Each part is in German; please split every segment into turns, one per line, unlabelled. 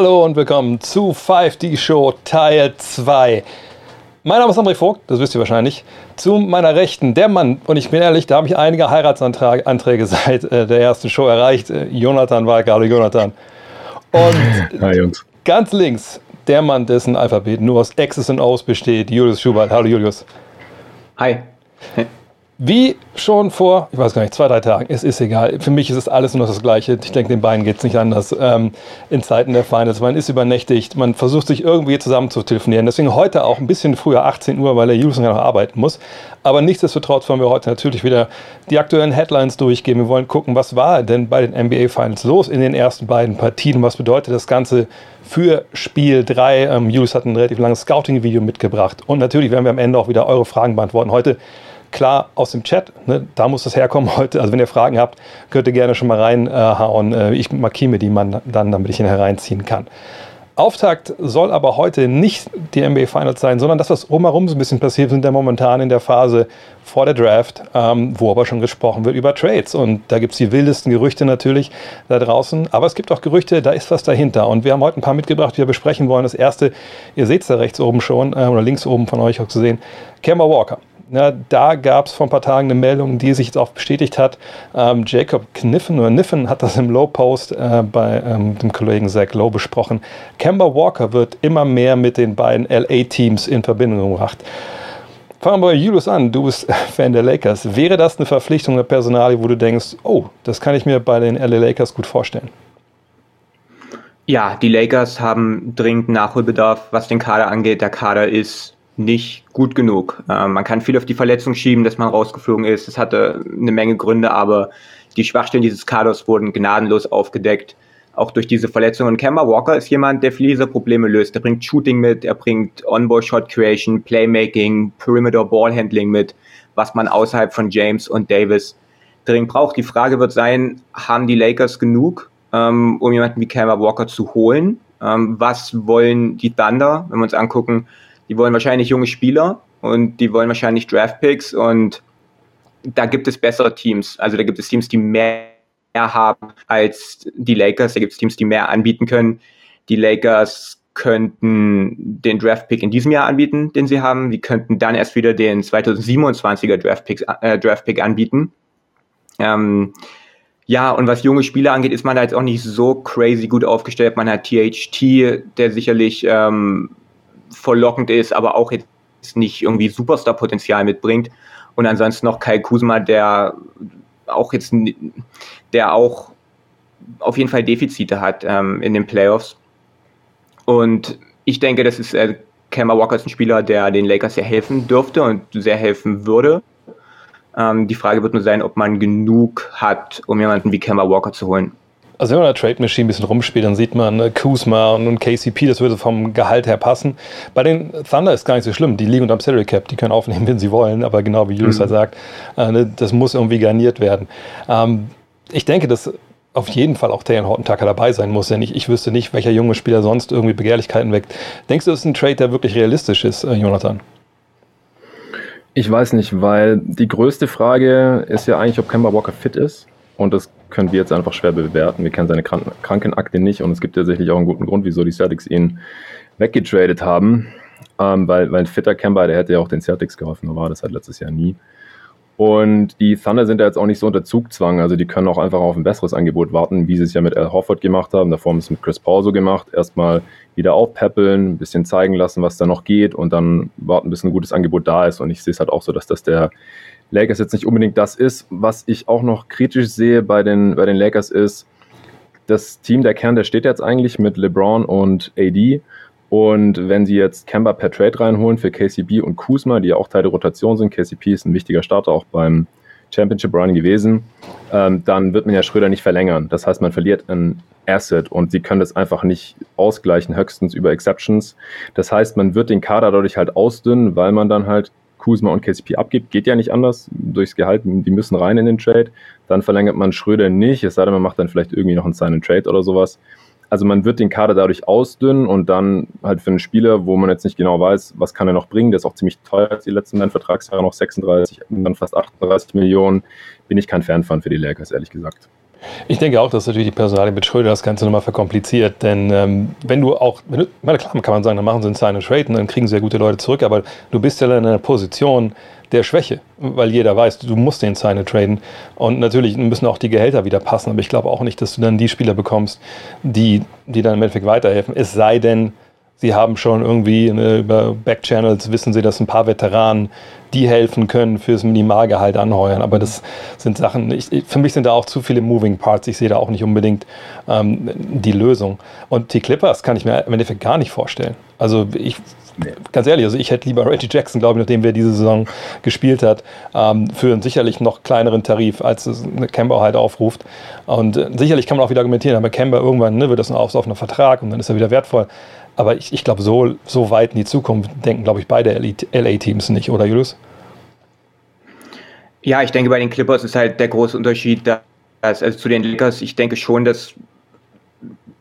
Hallo und willkommen zu 5D Show Teil 2. Mein Name ist André Vogt, das wisst ihr wahrscheinlich. Zu meiner Rechten, der Mann, und ich bin ehrlich, da habe ich einige Heiratsanträge seit äh, der ersten Show erreicht. Äh, Jonathan Walker, hallo Jonathan. Und Hi, Jungs. ganz links, der Mann, dessen Alphabet nur aus X's und O's besteht, Julius Schubert. Hallo Julius.
Hi.
Wie schon vor, ich weiß gar nicht, zwei, drei Tagen, es ist egal. Für mich ist es alles nur das Gleiche. Ich denke, den beiden geht es nicht anders. Ähm, in Zeiten der Finals, man ist übernächtigt, man versucht sich irgendwie zusammen zu telefonieren. Deswegen heute auch ein bisschen früher, 18 Uhr, weil der Julius noch arbeiten muss. Aber nichtsdestotrotz wollen wir heute natürlich wieder die aktuellen Headlines durchgehen. Wir wollen gucken, was war denn bei den NBA Finals los in den ersten beiden Partien? Was bedeutet das Ganze für Spiel 3? Ähm, Julius hat ein relativ langes Scouting-Video mitgebracht. Und natürlich werden wir am Ende auch wieder eure Fragen beantworten. Heute klar aus dem Chat. Ne? Da muss das herkommen heute. Also wenn ihr Fragen habt, könnt ihr gerne schon mal reinhauen. Äh, ich markiere mir die mal dann, damit ich ihn hereinziehen kann. Auftakt soll aber heute nicht die NBA Finals sein, sondern das, was rumherum so ein bisschen passiert, sind ja momentan in der Phase vor der Draft, ähm, wo aber schon gesprochen wird über Trades. Und da gibt es die wildesten Gerüchte natürlich da draußen. Aber es gibt auch Gerüchte, da ist was dahinter. Und wir haben heute ein paar mitgebracht, die wir besprechen wollen. Das erste, ihr seht es da rechts oben schon, äh, oder links oben von euch auch zu sehen, Kemba Walker. Ja, da gab es vor ein paar Tagen eine Meldung, die sich jetzt auch bestätigt hat. Ähm, Jacob Kniffen oder Niffen hat das im Low-Post äh, bei ähm, dem Kollegen Zach Lowe besprochen. Kemba Walker wird immer mehr mit den beiden LA-Teams in Verbindung gebracht. Fangen wir bei Julius an. Du bist Fan der Lakers. Wäre das eine Verpflichtung der Personalie, wo du denkst, oh, das kann ich mir bei den LA Lakers gut vorstellen?
Ja, die Lakers haben dringend Nachholbedarf, was den Kader angeht. Der Kader ist nicht gut genug. Äh, man kann viel auf die Verletzung schieben, dass man rausgeflogen ist. Das hatte eine Menge Gründe, aber die Schwachstellen dieses Kaders wurden gnadenlos aufgedeckt. Auch durch diese Verletzungen. Kemba Walker ist jemand, der viele dieser Probleme löst. Er bringt Shooting mit, er bringt Onboard Shot Creation, Playmaking, Perimeter Ballhandling mit, was man außerhalb von James und Davis dringend braucht. Die Frage wird sein, haben die Lakers genug, ähm, um jemanden wie Kemba Walker zu holen? Ähm, was wollen die Thunder, wenn wir uns angucken, die wollen wahrscheinlich junge Spieler und die wollen wahrscheinlich Draftpicks und da gibt es bessere Teams. Also da gibt es Teams, die mehr haben als die Lakers. Da gibt es Teams, die mehr anbieten können. Die Lakers könnten den Draftpick in diesem Jahr anbieten, den sie haben. Die könnten dann erst wieder den 2027er Draftpick, äh, Draftpick anbieten. Ähm, ja, und was junge Spieler angeht, ist man da jetzt auch nicht so crazy gut aufgestellt. Man hat THT, der sicherlich ähm, verlockend ist, aber auch jetzt nicht irgendwie Superstar-Potenzial mitbringt. Und ansonsten noch Kai Kusma, der auch jetzt, der auch auf jeden Fall Defizite hat ähm, in den Playoffs. Und ich denke, das ist äh, Kemba Walker ist ein Spieler, der den Lakers sehr helfen dürfte und sehr helfen würde. Ähm, die Frage wird nur sein, ob man genug hat, um jemanden wie Kemba Walker zu holen.
Also wenn man in der Trade Machine ein bisschen rumspielt, dann sieht man äh, Kuzma und KCP, das würde vom Gehalt her passen. Bei den Thunder ist gar nicht so schlimm. Die liegen unterm Salary Cap, die können aufnehmen, wenn sie wollen, aber genau wie Julius mhm. halt sagt, äh, ne, das muss irgendwie garniert werden. Ähm, ich denke, dass auf jeden Fall auch Taylor Horton Tucker dabei sein muss, denn ich, ich wüsste nicht, welcher junge Spieler sonst irgendwie Begehrlichkeiten weckt. Denkst du, das ist ein Trade, der wirklich realistisch ist, äh, Jonathan?
Ich weiß nicht, weil die größte Frage ist ja eigentlich, ob Kemba Walker fit ist. Und das können wir jetzt einfach schwer bewerten. Wir kennen seine Kranken Krankenakte nicht und es gibt tatsächlich auch einen guten Grund, wieso die Celtics ihn weggetradet haben. Ähm, weil, weil ein fitter Kemba, der hätte ja auch den Celtics geholfen, nur war das halt letztes Jahr nie. Und die Thunder sind ja jetzt auch nicht so unter Zugzwang, also die können auch einfach auf ein besseres Angebot warten, wie sie es ja mit Al Horford gemacht haben. Davor haben sie es mit Chris Paul so gemacht. Erstmal wieder aufpäppeln, ein bisschen zeigen lassen, was da noch geht und dann warten, bis ein gutes Angebot da ist. Und ich sehe es halt auch so, dass das der Lakers jetzt nicht unbedingt das ist. Was ich auch noch kritisch sehe bei den, bei den Lakers ist, das Team, der Kern, der steht jetzt eigentlich mit LeBron und AD. Und wenn sie jetzt Kemba per Trade reinholen für KCB und Kuzma, die ja auch Teil der Rotation sind, KCP ist ein wichtiger Starter auch beim Championship Run gewesen, ähm, dann wird man ja Schröder nicht verlängern. Das heißt, man verliert ein Asset und sie können das einfach nicht ausgleichen, höchstens über Exceptions. Das heißt, man wird den Kader dadurch halt ausdünnen, weil man dann halt Kuzma und KCP abgibt, geht ja nicht anders durchs Gehalt, die müssen rein in den Trade. Dann verlängert man Schröder nicht, es sei denn, man macht dann vielleicht irgendwie noch einen Sign and Trade oder sowas. Also man wird den Kader dadurch ausdünnen und dann halt für einen Spieler, wo man jetzt nicht genau weiß, was kann er noch bringen, der ist auch ziemlich teuer als die letzten beiden Vertragsjahre, noch 36, dann fast 38 Millionen, bin ich kein Fan von für die Lakers, ehrlich gesagt.
Ich denke auch, dass natürlich die Personalie mit Schröder das Ganze nochmal verkompliziert, denn ähm, wenn du auch, wenn du, meine, klar kann man sagen, dann machen sie einen Sign and Trade und dann kriegen sie ja gute Leute zurück, aber du bist ja in einer Position der Schwäche, weil jeder weiß, du musst den Sign and traden und natürlich müssen auch die Gehälter wieder passen, aber ich glaube auch nicht, dass du dann die Spieler bekommst, die, die dann im Endeffekt weiterhelfen, es sei denn, sie haben schon irgendwie ne, über Backchannels wissen sie, dass ein paar Veteranen, die helfen können, fürs Minimalgehalt anheuern. Aber das sind Sachen, ich, für mich sind da auch zu viele Moving Parts. Ich sehe da auch nicht unbedingt ähm, die Lösung. Und die Clippers kann ich mir im Endeffekt gar nicht vorstellen. Also ich ganz ehrlich, also ich hätte lieber Reggie Jackson, glaube ich, nachdem wer diese Saison gespielt hat, ähm, für einen sicherlich noch kleineren Tarif, als es Kemba halt aufruft. Und äh, sicherlich kann man auch wieder argumentieren, aber Kemba irgendwann ne, wird das ein auslaufender Vertrag und dann ist er wieder wertvoll. Aber ich, ich glaube, so, so weit in die Zukunft denken, glaube ich, beide LA-Teams nicht, oder Julius?
Ja, ich denke, bei den Clippers ist halt der große Unterschied, dass, also zu den Lakers, ich denke schon, dass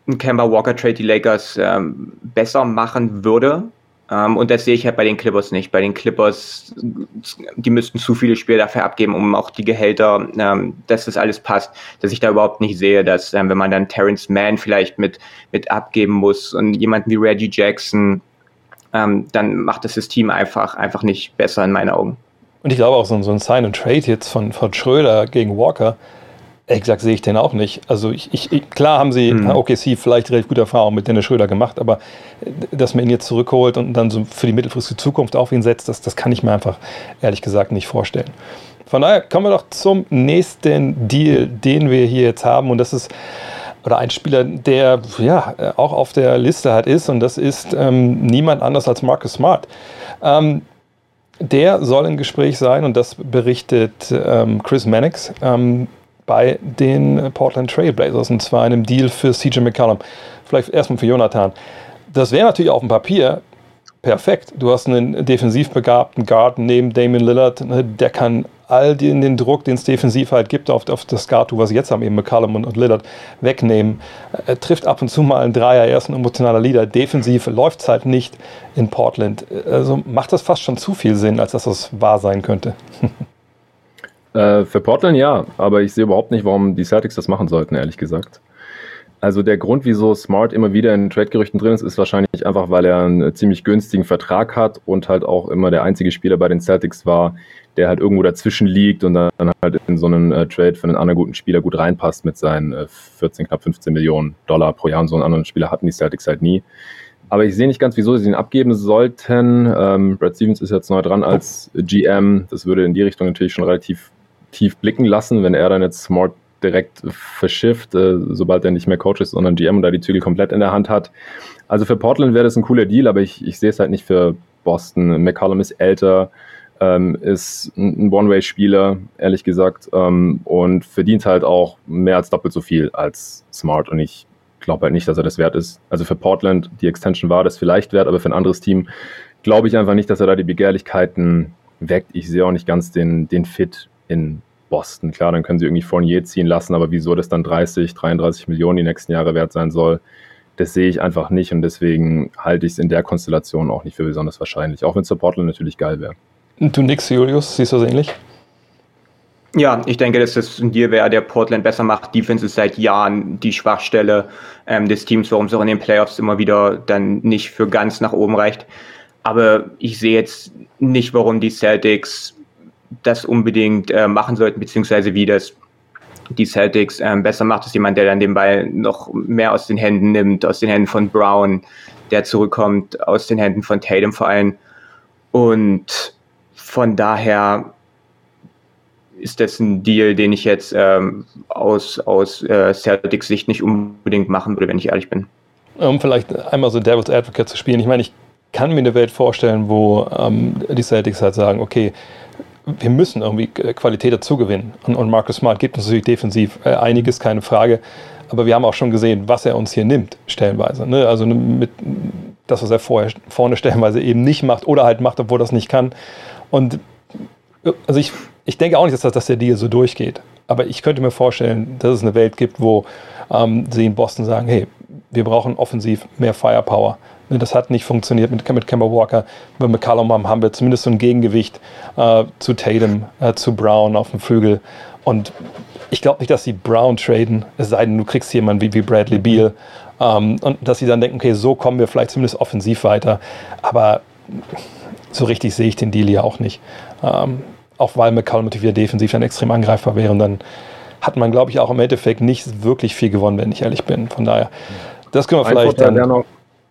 ein Kemba Walker Trade die Lakers ähm, besser machen würde. Ähm, und das sehe ich halt bei den Clippers nicht. Bei den Clippers, die müssten zu viele Spiele dafür abgeben, um auch die Gehälter, ähm, dass das alles passt, dass ich da überhaupt nicht sehe, dass ähm, wenn man dann Terrence Mann vielleicht mit, mit abgeben muss und jemanden wie Reggie Jackson, dann macht das das Team einfach, einfach nicht besser in meinen Augen.
Und ich glaube auch so, so ein Sign and Trade jetzt von, von Schröder gegen Walker, Gesagt sehe ich den auch nicht. Also ich, ich, klar haben sie mhm. OKC vielleicht relativ gute Erfahrungen mit Dennis Schröder gemacht, aber äh, dass man ihn jetzt zurückholt und dann so für die mittelfristige Zukunft auf ihn setzt, das, das kann ich mir einfach ehrlich gesagt nicht vorstellen. Von daher kommen wir doch zum nächsten Deal, den wir hier jetzt haben und das ist oder ein Spieler, der ja auch auf der Liste hat ist und das ist ähm, niemand anders als Marcus Smart. Ähm, der soll im Gespräch sein und das berichtet ähm, Chris Mannix. Ähm, bei den Portland Trailblazers und zwar einem Deal für CJ McCollum. Vielleicht erstmal für Jonathan. Das wäre natürlich auf dem Papier perfekt. Du hast einen defensiv begabten Guard neben Damon Lillard, ne, der kann all den, den Druck, den es defensiv halt gibt, auf, auf das Guard, was sie jetzt haben, eben McCollum und, und Lillard, wegnehmen. Er trifft ab und zu mal einen Dreier, er ist ein emotionaler Leader. Defensiv läuft es halt nicht in Portland. Also macht das fast schon zu viel Sinn, als dass das wahr sein könnte.
Äh, für Portland ja, aber ich sehe überhaupt nicht, warum die Celtics das machen sollten, ehrlich gesagt. Also der Grund, wieso Smart immer wieder in Trade-Gerüchten drin ist, ist wahrscheinlich einfach, weil er einen ziemlich günstigen Vertrag hat und halt auch immer der einzige Spieler bei den Celtics war, der halt irgendwo dazwischen liegt und dann halt in so einen äh, Trade für einen anderen guten Spieler gut reinpasst mit seinen äh, 14, knapp 15 Millionen Dollar pro Jahr. Und so einen anderen Spieler hatten die Celtics halt nie. Aber ich sehe nicht ganz, wieso sie ihn abgeben sollten. Ähm, Brad Stevens ist jetzt neu dran als GM. Das würde in die Richtung natürlich schon relativ tief blicken lassen, wenn er dann jetzt Smart direkt verschifft, äh, sobald er nicht mehr Coach ist, sondern GM und da die Zügel komplett in der Hand hat. Also für Portland wäre das ein cooler Deal, aber ich, ich sehe es halt nicht für Boston. McCollum ist älter, ähm, ist ein One-Way-Spieler, ehrlich gesagt, ähm, und verdient halt auch mehr als doppelt so viel als Smart und ich glaube halt nicht, dass er das wert ist. Also für Portland, die Extension war das vielleicht wert, aber für ein anderes Team glaube ich einfach nicht, dass er da die Begehrlichkeiten weckt. Ich sehe auch nicht ganz den, den Fit in Boston. Klar, dann können sie irgendwie Fournier ziehen lassen, aber wieso das dann 30, 33 Millionen die nächsten Jahre wert sein soll, das sehe ich einfach nicht und deswegen halte ich es in der Konstellation auch nicht für besonders wahrscheinlich, auch wenn es für Portland natürlich geil wäre.
Du nix, Julius, siehst du das ähnlich?
Ja, ich denke, dass das ein Deal wäre, der Portland besser macht. Defense ist seit Jahren die Schwachstelle ähm, des Teams, warum es auch in den Playoffs immer wieder dann nicht für ganz nach oben reicht. Aber ich sehe jetzt nicht, warum die Celtics das unbedingt äh, machen sollten, beziehungsweise wie das die Celtics ähm, besser macht, ist jemand, der dann den Ball noch mehr aus den Händen nimmt, aus den Händen von Brown, der zurückkommt, aus den Händen von Tatum vor allem. Und von daher ist das ein Deal, den ich jetzt ähm, aus, aus äh, Celtics Sicht nicht unbedingt machen würde, wenn ich ehrlich bin.
Um vielleicht einmal so Devil's Advocate zu spielen. Ich meine, ich kann mir eine Welt vorstellen, wo ähm, die Celtics halt sagen, okay, wir müssen irgendwie äh, Qualität dazugewinnen. Und, und Marcus Smart gibt uns natürlich defensiv äh, einiges, keine Frage. Aber wir haben auch schon gesehen, was er uns hier nimmt, stellenweise. Ne? Also mit das, was er vorher, vorne stellenweise eben nicht macht oder halt macht, obwohl das nicht kann. Und äh, also ich, ich denke auch nicht, dass, das, dass der Deal so durchgeht. Aber ich könnte mir vorstellen, dass es eine Welt gibt, wo ähm, sie in Boston sagen, hey, wir brauchen offensiv mehr Firepower. Das hat nicht funktioniert mit, mit Kemba Walker. Mit McCallum haben wir zumindest so ein Gegengewicht äh, zu Tatum, äh, zu Brown auf dem Flügel. Und ich glaube nicht, dass sie Brown traden, es sei denn, du kriegst jemanden wie, wie Bradley Beal. Ähm, und dass sie dann denken, okay, so kommen wir vielleicht zumindest offensiv weiter. Aber so richtig sehe ich den Deal ja auch nicht. Ähm, auch weil McCallum natürlich wieder defensiv dann extrem angreifbar wäre. Und dann hat man, glaube ich, auch im Endeffekt nicht wirklich viel gewonnen, wenn ich ehrlich bin. Von daher, das können wir Ein vielleicht
Vorteil dann. Noch,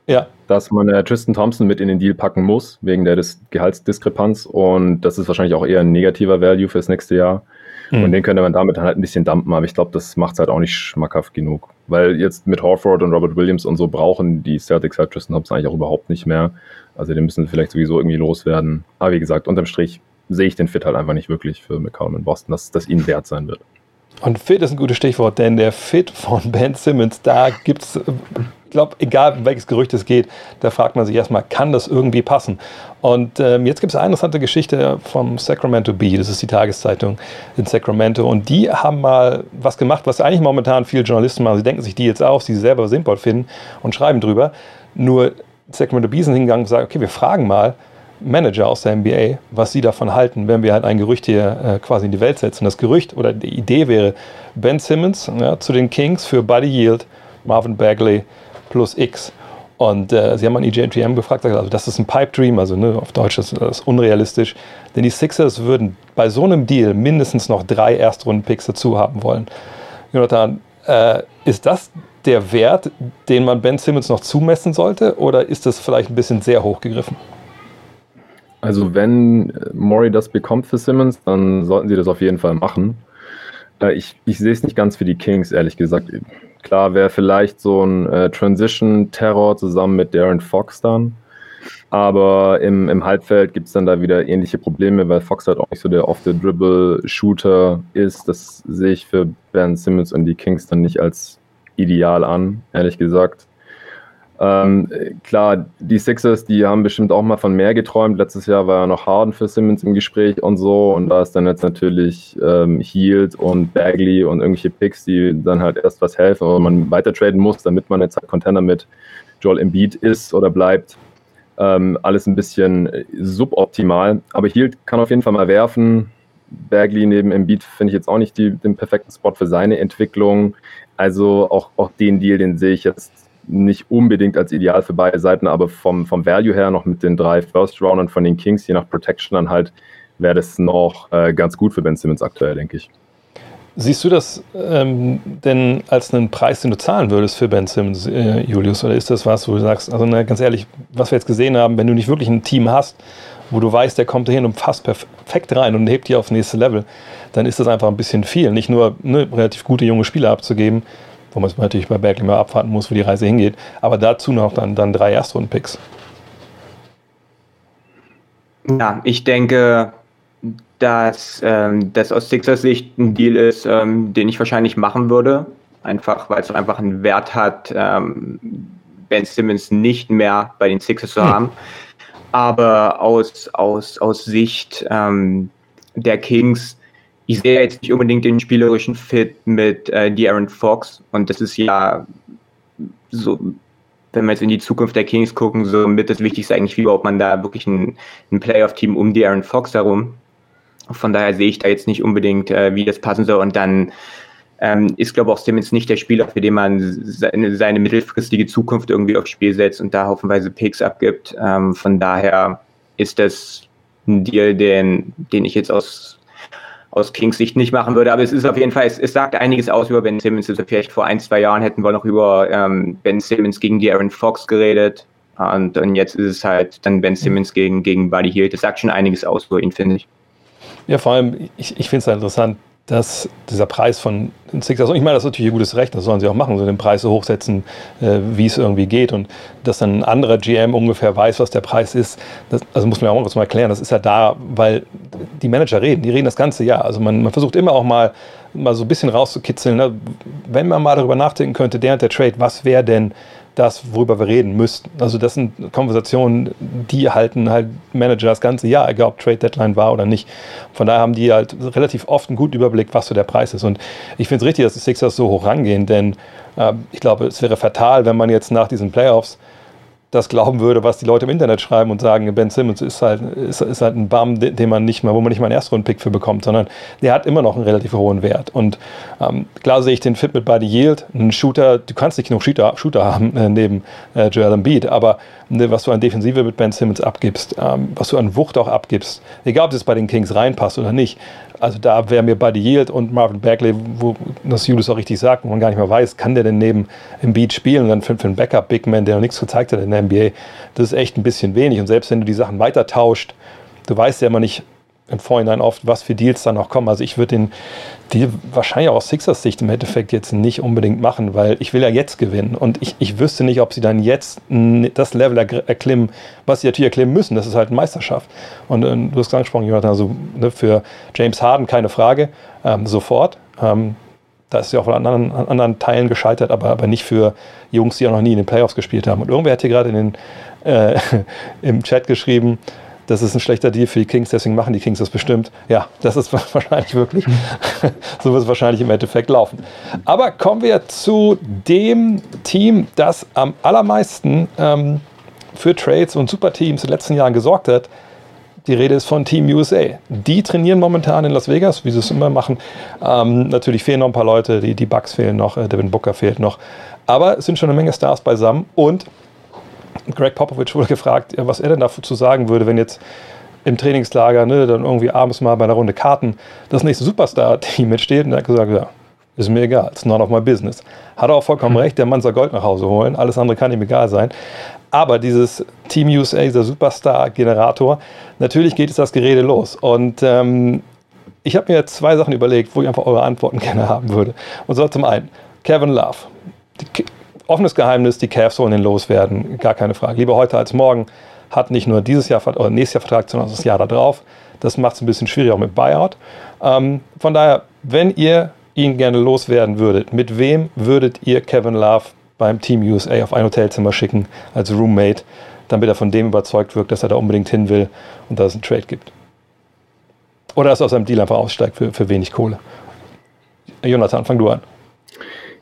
ja. Dass man äh, Tristan Thompson mit in den Deal packen muss, wegen der Dis Gehaltsdiskrepanz. Und das ist wahrscheinlich auch eher ein negativer Value fürs nächste Jahr. Mhm. Und den könnte man damit halt ein bisschen dampen, aber ich glaube, das macht es halt auch nicht schmackhaft genug. Weil jetzt mit Horford und Robert Williams und so brauchen die Celtics halt Tristan Thompson eigentlich auch überhaupt nicht mehr. Also den müssen vielleicht sowieso irgendwie loswerden. Aber wie gesagt, unterm Strich sehe ich den Fit halt einfach nicht wirklich für McCollum in Boston, dass das ihnen wert sein wird.
Und Fit ist ein gutes Stichwort, denn der Fit von Ben Simmons, da gibt es, glaube, egal um welches Gerücht es geht, da fragt man sich erstmal, kann das irgendwie passen? Und ähm, jetzt gibt es eine interessante Geschichte vom Sacramento Bee, das ist die Tageszeitung in Sacramento. Und die haben mal was gemacht, was eigentlich momentan viele Journalisten machen. Sie denken sich die jetzt aus, die sie selber sinnvoll finden und schreiben drüber. Nur Sacramento Bee sind hingegangen und sagen, okay, wir fragen mal, Manager aus der NBA, was sie davon halten, wenn wir halt ein Gerücht hier äh, quasi in die Welt setzen. Das Gerücht oder die Idee wäre Ben Simmons ja, zu den Kings für Buddy Yield, Marvin Bagley plus X. Und äh, sie haben an EJTM gefragt, also das ist ein Pipe Dream, also ne, auf Deutsch ist das unrealistisch. Denn die Sixers würden bei so einem Deal mindestens noch drei Erstrunden-Picks dazu haben wollen. Jonathan, äh, ist das der Wert, den man Ben Simmons noch zumessen sollte, oder ist das vielleicht ein bisschen sehr hoch gegriffen?
Also wenn Mori das bekommt für Simmons, dann sollten sie das auf jeden Fall machen. Äh, ich, ich sehe es nicht ganz für die Kings, ehrlich gesagt. Klar wäre vielleicht so ein äh, Transition-Terror zusammen mit Darren Fox dann. Aber im, im Halbfeld gibt es dann da wieder ähnliche Probleme, weil Fox halt auch nicht so der Off-the-Dribble-Shooter ist. Das sehe ich für Ben Simmons und die Kings dann nicht als ideal an, ehrlich gesagt. Ähm, klar, die Sixers, die haben bestimmt auch mal von mehr geträumt. Letztes Jahr war ja noch Harden für Simmons im Gespräch und so. Und da ist dann jetzt natürlich ähm, Heald und Bagley und irgendwelche Picks, die dann halt erst was helfen, aber man weiter traden muss, damit man jetzt halt Contender mit Joel Embiid ist oder bleibt. Ähm, alles ein bisschen suboptimal. Aber Heald kann auf jeden Fall mal werfen. Bagley neben Embiid finde ich jetzt auch nicht die, den perfekten Spot für seine Entwicklung. Also auch, auch den Deal, den sehe ich jetzt nicht unbedingt als ideal für beide Seiten, aber vom, vom Value her noch mit den drei First Roundern von den Kings, je nach Protection dann halt, wäre das noch äh, ganz gut für Ben Simmons aktuell, denke ich.
Siehst du das ähm, denn als einen Preis, den du zahlen würdest für Ben Simmons, äh, Julius? Oder ist das was, wo du sagst, also ne, ganz ehrlich, was wir jetzt gesehen haben, wenn du nicht wirklich ein Team hast, wo du weißt, der kommt hin und fasst perfekt rein und hebt dich aufs nächste Level, dann ist das einfach ein bisschen viel. Nicht nur ne, relativ gute junge Spieler abzugeben, wo man natürlich bei Berkeley mal abwarten muss, wo die Reise hingeht. Aber dazu noch dann, dann drei Erstrunden-Picks.
Ja, ich denke, dass ähm, das aus Sixers Sicht ein Deal ist, ähm, den ich wahrscheinlich machen würde. Einfach, weil es einfach einen Wert hat, ähm, Ben Simmons nicht mehr bei den Sixers zu hm. haben. Aber aus, aus, aus Sicht ähm, der Kings ich sehe jetzt nicht unbedingt den spielerischen Fit mit äh, De'Aaron Fox und das ist ja so, wenn wir jetzt in die Zukunft der Kings gucken, so mit das Wichtigste eigentlich, wie überhaupt man da wirklich ein, ein Playoff-Team um De'Aaron Fox herum. Von daher sehe ich da jetzt nicht unbedingt, äh, wie das passen soll und dann ähm, ist, glaube ich, auch Simmons nicht der Spieler, für den man seine, seine, mittelfristige Zukunft irgendwie aufs Spiel setzt und da hoffenweise Picks abgibt. Ähm, von daher ist das ein Deal, den, den ich jetzt aus aus Kings Sicht nicht machen würde. Aber es ist auf jeden Fall, es, es sagt einiges aus über Ben Simmons. Also vielleicht vor ein, zwei Jahren hätten wir noch über ähm, Ben Simmons gegen die Aaron Fox geredet. Und, und jetzt ist es halt dann Ben Simmons gegen, gegen Buddy Hield. Das sagt schon einiges aus über ihn, finde ich.
Ja, vor allem, ich, ich finde es halt interessant, dass dieser Preis von Sixers, und ich meine, das ist natürlich ihr gutes Recht, das sollen sie auch machen, so den Preis so hochsetzen, äh, wie es irgendwie geht. Und dass dann ein anderer GM ungefähr weiß, was der Preis ist, das, also muss man ja auch mal erklären, das ist ja da, weil die Manager reden, die reden das ganze Jahr. Also man, man versucht immer auch mal, mal so ein bisschen rauszukitzeln, ne? wenn man mal darüber nachdenken könnte, der und der Trade, was wäre denn das, worüber wir reden müssten. Also das sind Konversationen, die halten halt Manager das ganze Jahr, egal ob Trade Deadline war oder nicht. Von daher haben die halt relativ oft einen guten Überblick, was so der Preis ist. Und ich finde es richtig, dass die Sixers so hoch rangehen, denn äh, ich glaube, es wäre fatal, wenn man jetzt nach diesen Playoffs das glauben würde, was die Leute im Internet schreiben und sagen, Ben Simmons ist halt, ist, ist halt ein Bum, den man nicht mal, wo man nicht mal einen Erstrunden-Pick für bekommt, sondern der hat immer noch einen relativ hohen Wert. Und ähm, klar sehe ich den Fit mit Buddy Yield, einen Shooter, du kannst nicht genug Shooter, Shooter haben äh, neben äh, Joel Embiid, aber ne, was du an Defensive mit Ben Simmons abgibst, ähm, was du an Wucht auch abgibst, egal ob es bei den Kings reinpasst oder nicht, also da wäre mir Buddy Yield und Marvin Bagley, wo das Julius auch richtig sagt, wo man gar nicht mehr weiß, kann der denn neben im Beat spielen und dann für, für einen Backup-Big-Man, der noch nichts gezeigt hat in der NBA, das ist echt ein bisschen wenig. Und selbst wenn du die Sachen weiter tauscht, du weißt ja immer nicht, im Vorhinein oft, was für Deals dann noch kommen. Also ich würde den Deal wahrscheinlich auch aus Sixers Sicht im Endeffekt jetzt nicht unbedingt machen, weil ich will ja jetzt gewinnen und ich, ich wüsste nicht, ob sie dann jetzt das Level erklimmen, was sie natürlich erklimmen müssen. Das ist halt eine Meisterschaft. Und äh, du hast angesprochen, Jonathan, also ne, für James Harden keine Frage, ähm, sofort. Ähm, da ist ja auch an anderen, an anderen Teilen gescheitert, aber, aber nicht für Jungs, die auch noch nie in den Playoffs gespielt haben. Und irgendwer hat hier gerade äh, im Chat geschrieben, das ist ein schlechter Deal für die Kings, deswegen machen die Kings das bestimmt. Ja, das ist wahrscheinlich wirklich, so wird es wahrscheinlich im Endeffekt laufen. Aber kommen wir zu dem Team, das am allermeisten ähm, für Trades und Superteams in den letzten Jahren gesorgt hat. Die Rede ist von Team USA. Die trainieren momentan in Las Vegas, wie sie es immer machen. Ähm, natürlich fehlen noch ein paar Leute, die, die Bucks fehlen noch, äh, Devin Booker fehlt noch. Aber es sind schon eine Menge Stars beisammen und Greg Popovich wurde gefragt, was er denn dazu sagen würde, wenn jetzt im Trainingslager ne, dann irgendwie abends mal bei einer Runde Karten das nächste Superstar-Team mitsteht. Und er hat gesagt, ja, ist mir egal, it's none of my business. Hat er auch vollkommen mhm. recht, der Mann soll Gold nach Hause holen, alles andere kann ihm egal sein. Aber dieses Team USA, dieser Superstar-Generator, natürlich geht es das Gerede los. Und ähm, ich habe mir zwei Sachen überlegt, wo ich einfach eure Antworten gerne haben würde. Und zwar zum einen, Kevin Love. Die offenes Geheimnis, die Cavs wollen den loswerden, gar keine Frage. Lieber heute als morgen, hat nicht nur dieses Jahr oder nächstes Jahr Vertrag, sondern das Jahr darauf. Das macht es ein bisschen schwierig auch mit Buyout. Ähm, von daher, wenn ihr ihn gerne loswerden würdet, mit wem würdet ihr Kevin Love beim Team USA auf ein Hotelzimmer schicken als Roommate, damit er von dem überzeugt wirkt, dass er da unbedingt hin will und dass es einen Trade gibt? Oder dass er aus seinem Deal einfach aussteigt für, für wenig Kohle? Jonathan, fang du an.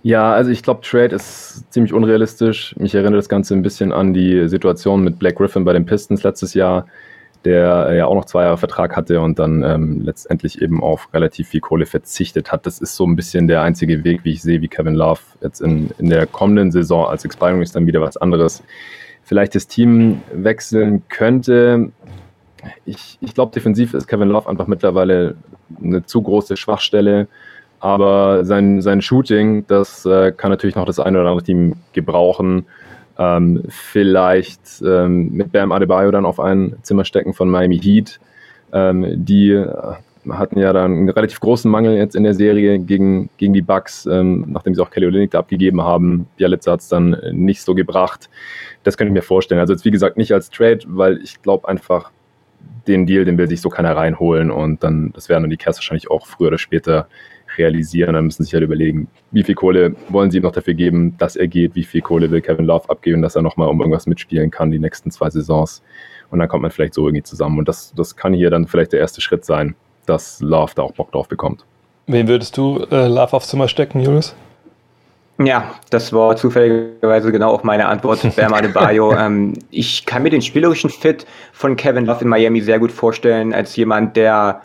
Ja, also ich glaube, Trade ist ziemlich unrealistisch. Mich erinnert das Ganze ein bisschen an die Situation mit Black Griffin bei den Pistons letztes Jahr, der ja auch noch zwei Jahre Vertrag hatte und dann ähm, letztendlich eben auf relativ viel Kohle verzichtet hat. Das ist so ein bisschen der einzige Weg, wie ich sehe, wie Kevin Love jetzt in, in der kommenden Saison als Expiring ist dann wieder was anderes. Vielleicht das Team wechseln könnte. Ich, ich glaube, defensiv ist Kevin Love einfach mittlerweile eine zu große Schwachstelle. Aber sein, sein Shooting, das äh, kann natürlich noch das eine oder andere Team gebrauchen. Ähm, vielleicht ähm, mit Bam Adebayo dann auf ein Zimmer stecken von Miami Heat. Ähm, die äh, hatten ja dann einen relativ großen Mangel jetzt in der Serie gegen, gegen die Bucks, ähm, nachdem sie auch Kelly Olynyk da abgegeben haben. Bialitz hat es dann nicht so gebracht. Das könnte ich mir vorstellen. Also jetzt wie gesagt nicht als Trade, weil ich glaube einfach, den Deal, den will sich so keiner reinholen und dann, das werden dann die Cavs wahrscheinlich auch früher oder später realisieren. Dann müssen sie sich halt überlegen, wie viel Kohle wollen sie ihm noch dafür geben, dass er geht, wie viel Kohle will Kevin Love abgeben, dass er nochmal um irgendwas mitspielen kann, die nächsten zwei Saisons. Und dann kommt man vielleicht so irgendwie zusammen. Und das, das kann hier dann vielleicht der erste Schritt sein, dass Love da auch Bock drauf bekommt.
Wen würdest du äh, Love aufs Zimmer stecken, Julius?
Ja, das war zufälligerweise genau auch meine Antwort, Bam Adebayo. ähm, ich kann mir den spielerischen Fit von Kevin Love in Miami sehr gut vorstellen, als jemand, der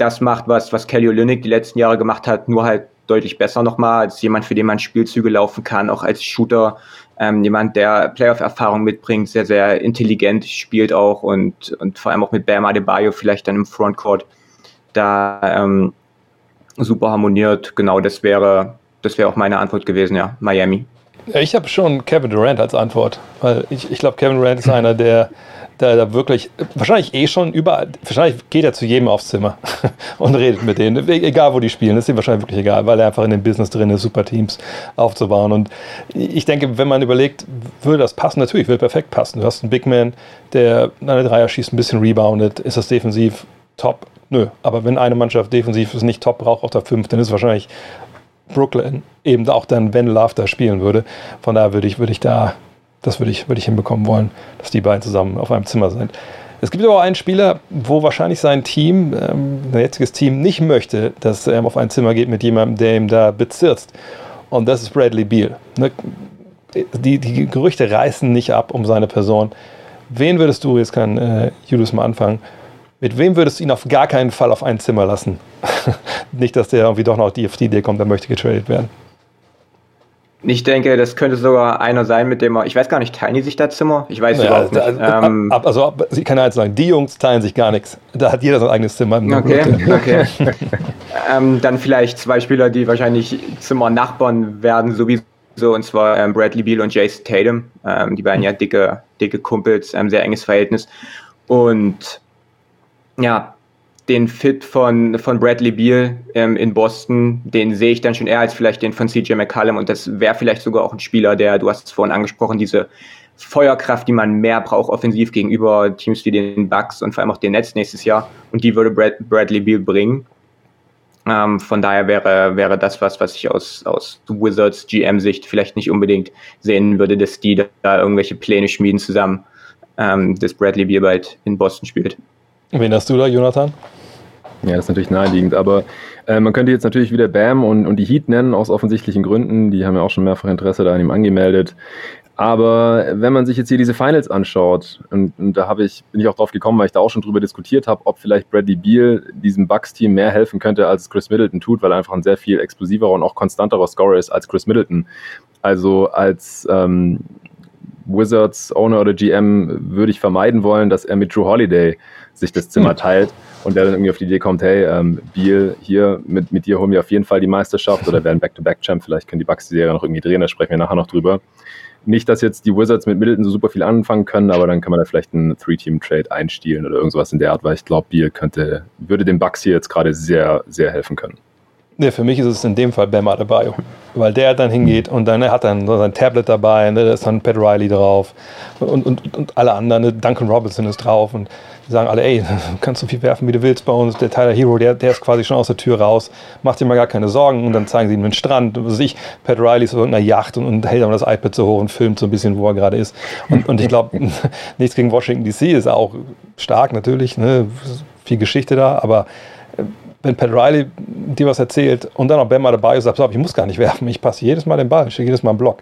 das macht, was, was Kelly Olynyk die letzten Jahre gemacht hat, nur halt deutlich besser nochmal, als jemand, für den man Spielzüge laufen kann, auch als Shooter. Ähm, jemand, der Playoff-Erfahrung mitbringt, sehr, sehr intelligent spielt auch und, und vor allem auch mit Bam Adebayo vielleicht dann im Frontcourt da ähm, super harmoniert. Genau, das wäre, das wäre auch meine Antwort gewesen, ja, Miami.
Ich habe schon Kevin Durant als Antwort, weil ich, ich glaube, Kevin Durant ist einer, der da, da wirklich, wahrscheinlich eh schon überall, wahrscheinlich geht er zu jedem aufs Zimmer und redet mit denen, egal wo die spielen, das ist ihm wahrscheinlich wirklich egal, weil er einfach in dem Business drin ist, super Teams aufzubauen. Und ich denke, wenn man überlegt, würde das passen, natürlich würde perfekt passen. Du hast einen Big Man, der eine Dreier schießt, ein bisschen reboundet, ist das defensiv top? Nö, aber wenn eine Mannschaft defensiv ist nicht top, braucht auch der fünf, dann ist es wahrscheinlich Brooklyn eben auch dann, wenn Love da spielen würde. Von daher würde ich, würde ich da das würde ich, würde ich hinbekommen wollen, dass die beiden zusammen auf einem Zimmer sind. Es gibt aber auch einen Spieler, wo wahrscheinlich sein Team, ähm, sein jetziges Team, nicht möchte, dass er auf ein Zimmer geht mit jemandem, der ihm da bezirzt. Und das ist Bradley Beal. Ne? die, die Gerüchte reißen nicht ab um seine Person. Wen würdest du, jetzt kann äh, Julius mal anfangen, mit wem würdest du ihn auf gar keinen Fall auf ein Zimmer lassen? nicht, dass der irgendwie doch noch auf die Idee kommt, der möchte getradet werden.
Ich denke, das könnte sogar einer sein, mit dem er, ich weiß gar nicht, teilen die sich da Zimmer? Ich weiß ja, überhaupt nicht.
Ähm, ab, also, ich kann jetzt sagen, die Jungs teilen sich gar nichts. Da hat jeder sein eigenes Zimmer.
Okay, okay. ähm, dann vielleicht zwei Spieler, die wahrscheinlich Zimmer-Nachbarn werden, sowieso, und zwar ähm, Bradley Beal und Jason Tatum. Ähm, die beiden ja dicke, dicke Kumpels, ein sehr enges Verhältnis. Und ja, den Fit von, von Bradley Beal ähm, in Boston, den sehe ich dann schon eher als vielleicht den von CJ McCallum und das wäre vielleicht sogar auch ein Spieler, der, du hast es vorhin angesprochen, diese Feuerkraft, die man mehr braucht offensiv gegenüber Teams wie den Bucks und vor allem auch den Nets nächstes Jahr und die würde Brad, Bradley Beal bringen. Ähm, von daher wäre, wäre das was, was ich aus, aus Wizards GM-Sicht vielleicht nicht unbedingt sehen würde, dass die da irgendwelche Pläne schmieden zusammen, ähm, dass Bradley Beal bald in Boston spielt.
Wen hast du da, Jonathan?
Ja, das ist natürlich naheliegend, aber äh, man könnte jetzt natürlich wieder Bam und, und die Heat nennen, aus offensichtlichen Gründen. Die haben ja auch schon mehrfach Interesse da an ihm angemeldet. Aber wenn man sich jetzt hier diese Finals anschaut, und, und da ich, bin ich auch drauf gekommen, weil ich da auch schon drüber diskutiert habe, ob vielleicht Bradley Beal diesem Bucks-Team mehr helfen könnte, als Chris Middleton tut, weil er einfach ein sehr viel explosiverer und auch konstanterer Scorer ist als Chris Middleton. Also als ähm, Wizards Owner oder GM würde ich vermeiden wollen, dass er mit Drew Holiday sich das Zimmer hm. teilt und der dann irgendwie auf die Idee kommt, hey, ähm, Beal, hier, mit, mit dir holen wir auf jeden Fall die Meisterschaft oder werden Back-to-Back-Champ, vielleicht können die Bucks die Serie noch irgendwie drehen, da sprechen wir nachher noch drüber. Nicht, dass jetzt die Wizards mit Middleton so super viel anfangen können, aber dann kann man da vielleicht einen Three-Team-Trade einstielen oder irgendwas in der Art, weil ich glaube, Beal könnte, würde den Bucks hier jetzt gerade sehr, sehr helfen können.
Ne, für mich ist es in dem Fall Bam Adebayo, weil der dann hingeht und dann er hat so sein Tablet dabei, ne, da ist dann Pat Riley drauf und, und, und alle anderen, ne, Duncan Robinson ist drauf und die sagen alle, ey, kannst so viel werfen, wie du willst bei uns, der Tyler Hero, der, der ist quasi schon aus der Tür raus, mach dir mal gar keine Sorgen und dann zeigen sie ihm den Strand, was ich, Pat Riley ist auf irgendeiner Yacht und, und hält dann das iPad so hoch und filmt so ein bisschen, wo er gerade ist. Und, und ich glaube, nichts gegen Washington DC ist auch stark natürlich, ne, viel Geschichte da, aber wenn Pat Riley dir was erzählt und dann noch Bam dabei ist, sagt, ich muss gar nicht werfen, ich passe jedes Mal den Ball, ich schicke jedes Mal einen Block.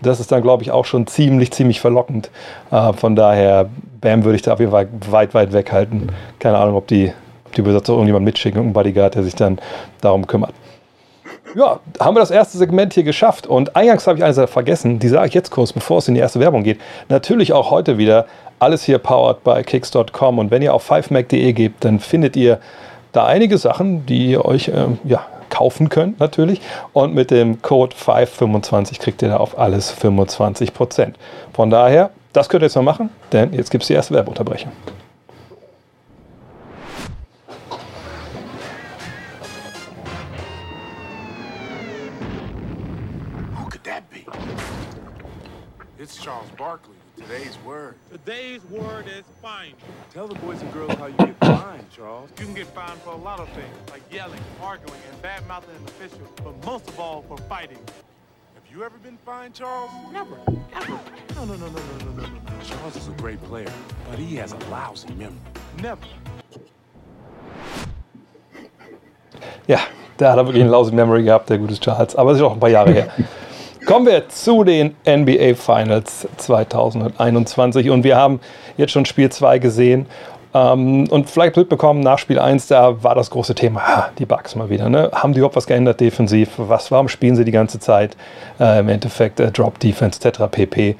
Das ist dann, glaube ich, auch schon ziemlich, ziemlich verlockend. Äh, von daher, Bam würde ich da auf jeden Fall weit, weit weghalten. Keine Ahnung, ob die, ob die Besatzer irgendjemand mitschicken, irgendein Bodyguard, der sich dann darum kümmert. Ja, haben wir das erste Segment hier geschafft. Und eingangs habe ich eine Sache vergessen, die sage ich jetzt kurz, bevor es in die erste Werbung geht. Natürlich auch heute wieder alles hier powered by Kicks.com. Und wenn ihr auf 5mac.de gebt, dann findet ihr da einige Sachen, die ihr euch äh, ja, kaufen könnt natürlich. Und mit dem Code 525 kriegt ihr da auf alles 25%. Von daher, das könnt ihr jetzt mal machen, denn jetzt gibt es die erste Werbeunterbrechung. Today's word is fine. Tell the boys and girls how you get fined, Charles. You can get fined for a lot of things, like yelling, arguing, and bad mouthing an official, but most of all for fighting. Have you ever been fined, Charles? Never. Ever. No, no, no, no, no, no, no, no. Charles is a great player, but he has a lousy memory. Never. Ja, der hat er wirklich eine lousy Memory gehabt, der gute Charles. Aber es ist auch ein paar Jahre her. Kommen wir zu den NBA Finals 2021 und wir haben jetzt schon Spiel 2 gesehen ähm, und vielleicht mitbekommen, nach Spiel 1, da war das große Thema, ah, die Bugs mal wieder. Ne? Haben die überhaupt was geändert defensiv? Was, warum spielen sie die ganze Zeit? Äh, Im Endeffekt äh, Drop Defense, etc. pp.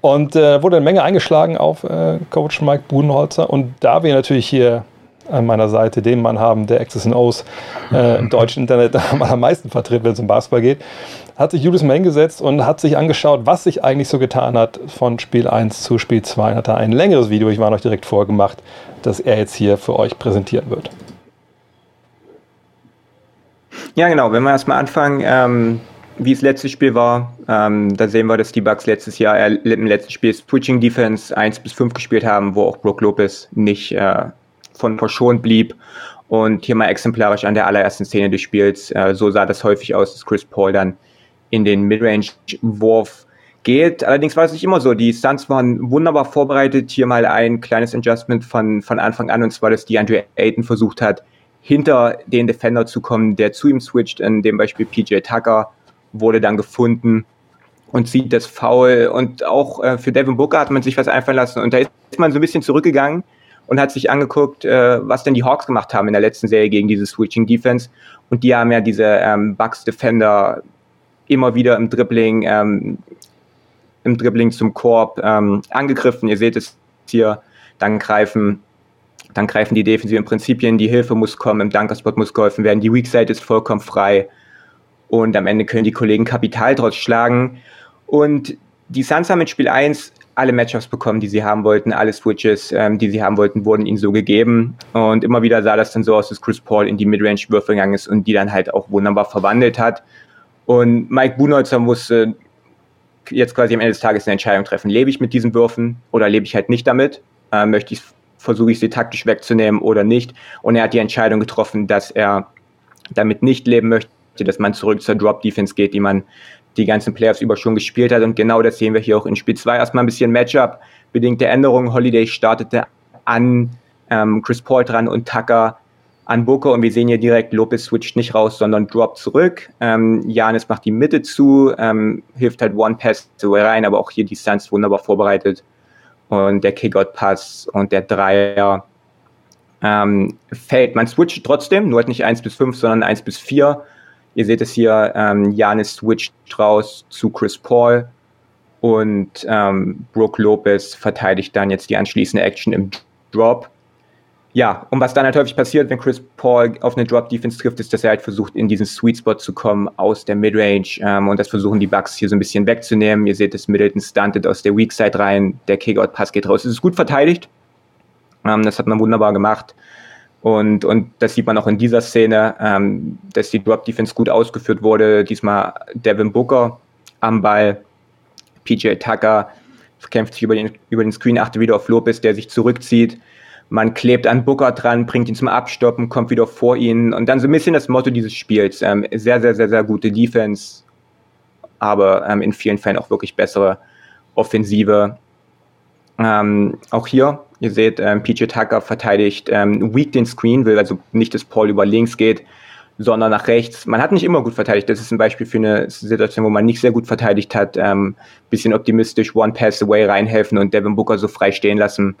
Und äh, wurde eine Menge eingeschlagen auf äh, Coach Mike Budenholzer. Und da wir natürlich hier an meiner Seite den Mann haben, der X's und O's äh, im deutschen Internet am allermeisten vertritt, wenn es um Basketball geht, hat sich Julius mal hingesetzt und hat sich angeschaut, was sich eigentlich so getan hat von Spiel 1 zu Spiel 2. Hat da ein längeres Video, ich war noch direkt vorgemacht, das er jetzt hier für euch präsentieren wird.
Ja, genau. Wenn wir erstmal anfangen, ähm, wie es letztes Spiel war, ähm, da sehen wir, dass die Bucks letztes Jahr äh, im letzten Spiel Switching Defense 1 bis 5 gespielt haben, wo auch Brook Lopez nicht äh, von verschont blieb. Und hier mal exemplarisch an der allerersten Szene des Spiels, äh, so sah das häufig aus, dass Chris Paul dann in den Midrange-Wurf geht. Allerdings war es nicht immer so. Die Suns waren wunderbar vorbereitet. Hier mal ein kleines Adjustment von, von Anfang an, und zwar, dass DeAndre Ayton versucht hat, hinter den Defender zu kommen, der zu ihm switcht. In dem Beispiel PJ Tucker wurde dann gefunden. und sieht das Foul. Und auch äh, für Devin Booker hat man sich was einfallen lassen. Und da ist man so ein bisschen zurückgegangen und hat sich angeguckt, äh, was denn die Hawks gemacht haben in der letzten Serie gegen diese Switching Defense. Und die haben ja diese ähm, Bucks Defender immer wieder im Dribbling, ähm, im Dribbling zum Korb ähm, angegriffen. Ihr seht es hier, dann greifen dann greifen die defensiven Prinzipien, die Hilfe muss kommen, im Dunkerspot muss geholfen werden, die Weak Side ist vollkommen frei und am Ende können die Kollegen Kapital draus schlagen. Und die Suns haben in Spiel 1 alle Matchups bekommen, die sie haben wollten, alle Switches, ähm, die sie haben wollten, wurden ihnen so gegeben. Und immer wieder sah das dann so aus, dass Chris Paul in die Midrange-Würfe gegangen ist und die dann halt auch wunderbar verwandelt hat. Und Mike Buhnholzer musste jetzt quasi am Ende des Tages eine Entscheidung treffen. Lebe ich mit diesen Würfen oder lebe ich halt nicht damit? Äh, möchte ich, versuche ich sie taktisch wegzunehmen oder nicht? Und er hat die Entscheidung getroffen, dass er damit nicht leben möchte, dass man zurück zur Drop-Defense geht, die man die ganzen Playoffs über schon gespielt hat. Und genau das sehen wir hier auch in Spiel 2. Erstmal ein bisschen Matchup, bedingte Änderungen. Holiday startete an ähm, Chris Paul dran und Tucker an Booker. Und wir sehen hier direkt, Lopez switcht nicht raus, sondern droppt zurück. Ähm, Janis macht die Mitte zu, ähm, hilft halt One Pass zu rein, aber auch hier die Suns wunderbar vorbereitet. Und der Kickout-Pass und der Dreier ähm, fällt. Man switcht trotzdem, nur halt nicht 1 bis 5, sondern 1 bis 4. Ihr seht es hier, ähm, Janis switcht raus zu Chris Paul und ähm, Brooke Lopez verteidigt dann jetzt die anschließende Action im Drop. Ja, und was dann halt häufig passiert, wenn Chris Paul auf eine Drop-Defense trifft, ist, dass er halt versucht, in diesen Sweet Spot zu kommen aus der Midrange. Ähm, und das versuchen die Bucks hier so ein bisschen wegzunehmen. Ihr seht es, Middleton stuntet aus der Weak Side rein, der Kickout-Pass geht raus. Es ist gut verteidigt. Ähm, das hat man wunderbar gemacht. Und, und das sieht man auch in dieser Szene, ähm, dass die Drop Defense gut ausgeführt wurde. Diesmal Devin Booker am Ball, PJ Tucker kämpft sich über den, über den Screen, achtet wieder auf Lopez, der sich zurückzieht. Man klebt an Booker dran, bringt ihn zum Abstoppen, kommt wieder vor ihn. Und dann so ein bisschen das Motto dieses Spiels. Ähm, sehr, sehr, sehr, sehr gute Defense, aber ähm, in vielen Fällen auch wirklich bessere Offensive. Ähm, auch hier Ihr seht, ähm, PJ Tucker verteidigt ähm, weak den Screen, will also nicht, dass Paul über links geht, sondern nach rechts. Man hat nicht immer gut verteidigt. Das ist ein Beispiel für eine Situation, wo man nicht sehr gut verteidigt hat. Ähm, bisschen optimistisch, One Pass Away reinhelfen und Devin Booker so frei stehen lassen.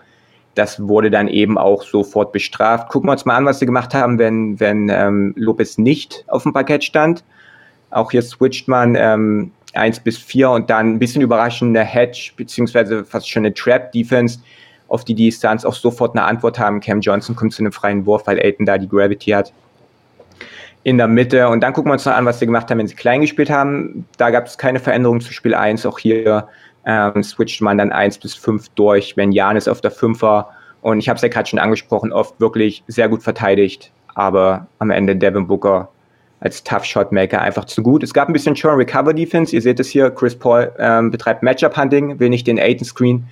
Das wurde dann eben auch sofort bestraft. Gucken wir uns mal an, was sie gemacht haben, wenn, wenn ähm, Lopez nicht auf dem Parkett stand. Auch hier switcht man ähm, 1 bis 4 und dann ein bisschen überraschende Hedge, beziehungsweise fast schon eine Trap-Defense auf die die Suns auch sofort eine Antwort haben. Cam Johnson kommt zu einem freien Wurf, weil Aiton da die Gravity hat. In der Mitte. Und dann gucken wir uns noch an, was sie gemacht haben, wenn sie klein gespielt haben. Da gab es keine Veränderung zu Spiel 1. Auch hier ähm, switcht man dann 1 bis 5 durch, wenn Janis auf der 5 war. Und ich habe es ja gerade schon angesprochen, oft wirklich sehr gut verteidigt. Aber am Ende Devin Booker als Tough Shot Maker einfach zu gut. Es gab ein bisschen Turn Recover Defense. Ihr seht es hier. Chris Paul ähm, betreibt Matchup Hunting, will nicht den Aiton Screen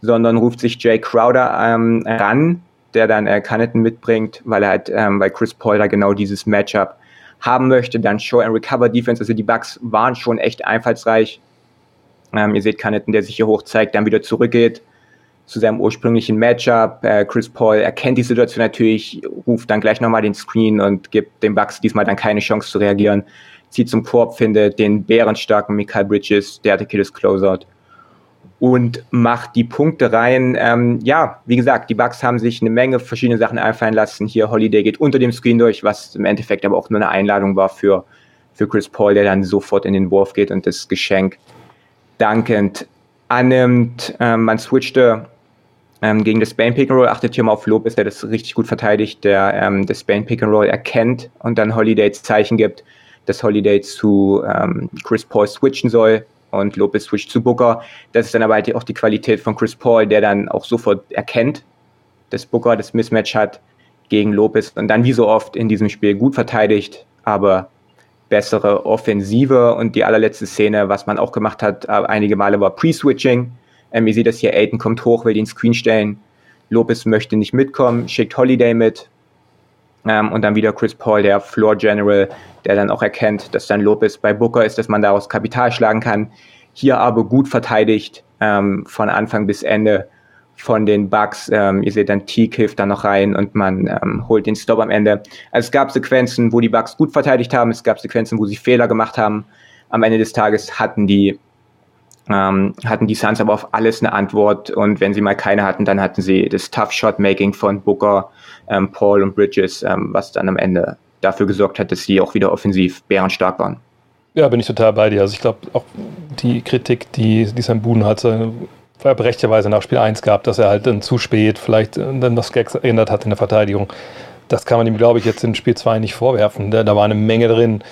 sondern ruft sich Jay Crowder ähm, ran, der dann äh, Connaughton mitbringt, weil er halt, ähm, weil Chris Paul da genau dieses Matchup haben möchte. Dann Show and Recover Defense, also die Bucks waren schon echt einfallsreich. Ähm, ihr seht Connaughton, der sich hier hoch zeigt, dann wieder zurückgeht zu seinem ursprünglichen Matchup. Äh, Chris Paul erkennt die Situation natürlich, ruft dann gleich nochmal den Screen und gibt den Bucks diesmal dann keine Chance zu reagieren. Zieht zum Korb, findet den bärenstarken Michael Bridges, der hatte Kills Closeout und macht die Punkte rein. Ähm, ja, wie gesagt, die Bucks haben sich eine Menge verschiedene Sachen einfallen lassen. Hier Holiday geht unter dem Screen durch, was im Endeffekt aber auch nur eine Einladung war für, für Chris Paul, der dann sofort in den Wurf geht und das Geschenk dankend annimmt. Ähm, man switchte ähm, gegen das Spain Pick and Roll, achtet hier mal auf Lopez, der das richtig gut verteidigt, der ähm, das Spain Pick and Roll erkennt und dann Holiday Zeichen gibt, dass Holiday zu ähm, Chris Paul switchen soll und Lopez switcht zu Booker. Das ist dann aber halt auch die Qualität von Chris Paul, der dann auch sofort erkennt, dass Booker das Mismatch hat gegen Lopez und dann wie so oft in diesem Spiel gut verteidigt, aber bessere Offensive und die allerletzte Szene, was man auch gemacht hat, äh, einige Male war Pre-Switching. Ähm, ihr seht das hier, Aiden kommt hoch, will den Screen stellen. Lopez möchte nicht mitkommen, schickt Holiday mit, ähm, und dann wieder Chris Paul, der Floor General, der dann auch erkennt, dass dann Lopez bei Booker ist, dass man daraus Kapital schlagen kann. Hier aber gut verteidigt ähm, von Anfang bis Ende von den Bugs. Ähm, ihr seht dann Teague hilft da noch rein und man ähm, holt den Stop am Ende. Also es gab Sequenzen, wo die Bugs gut verteidigt haben, es gab Sequenzen, wo sie Fehler gemacht haben. Am Ende des Tages hatten die ähm, hatten die Suns aber auf alles eine Antwort und wenn sie mal keine hatten, dann hatten sie das Tough Shot Making von Booker, ähm, Paul und Bridges, ähm, was dann am Ende dafür gesorgt hat, dass sie auch wieder offensiv bärenstark waren.
Ja, bin ich total bei dir. Also ich glaube auch die Kritik, die, die sein Buden hatte, berechtigterweise nach Spiel 1 gab, dass er halt dann zu spät vielleicht äh, dann das geändert hat in der Verteidigung. Das kann man ihm, glaube ich, jetzt in Spiel 2 nicht vorwerfen. Da, da war eine Menge drin.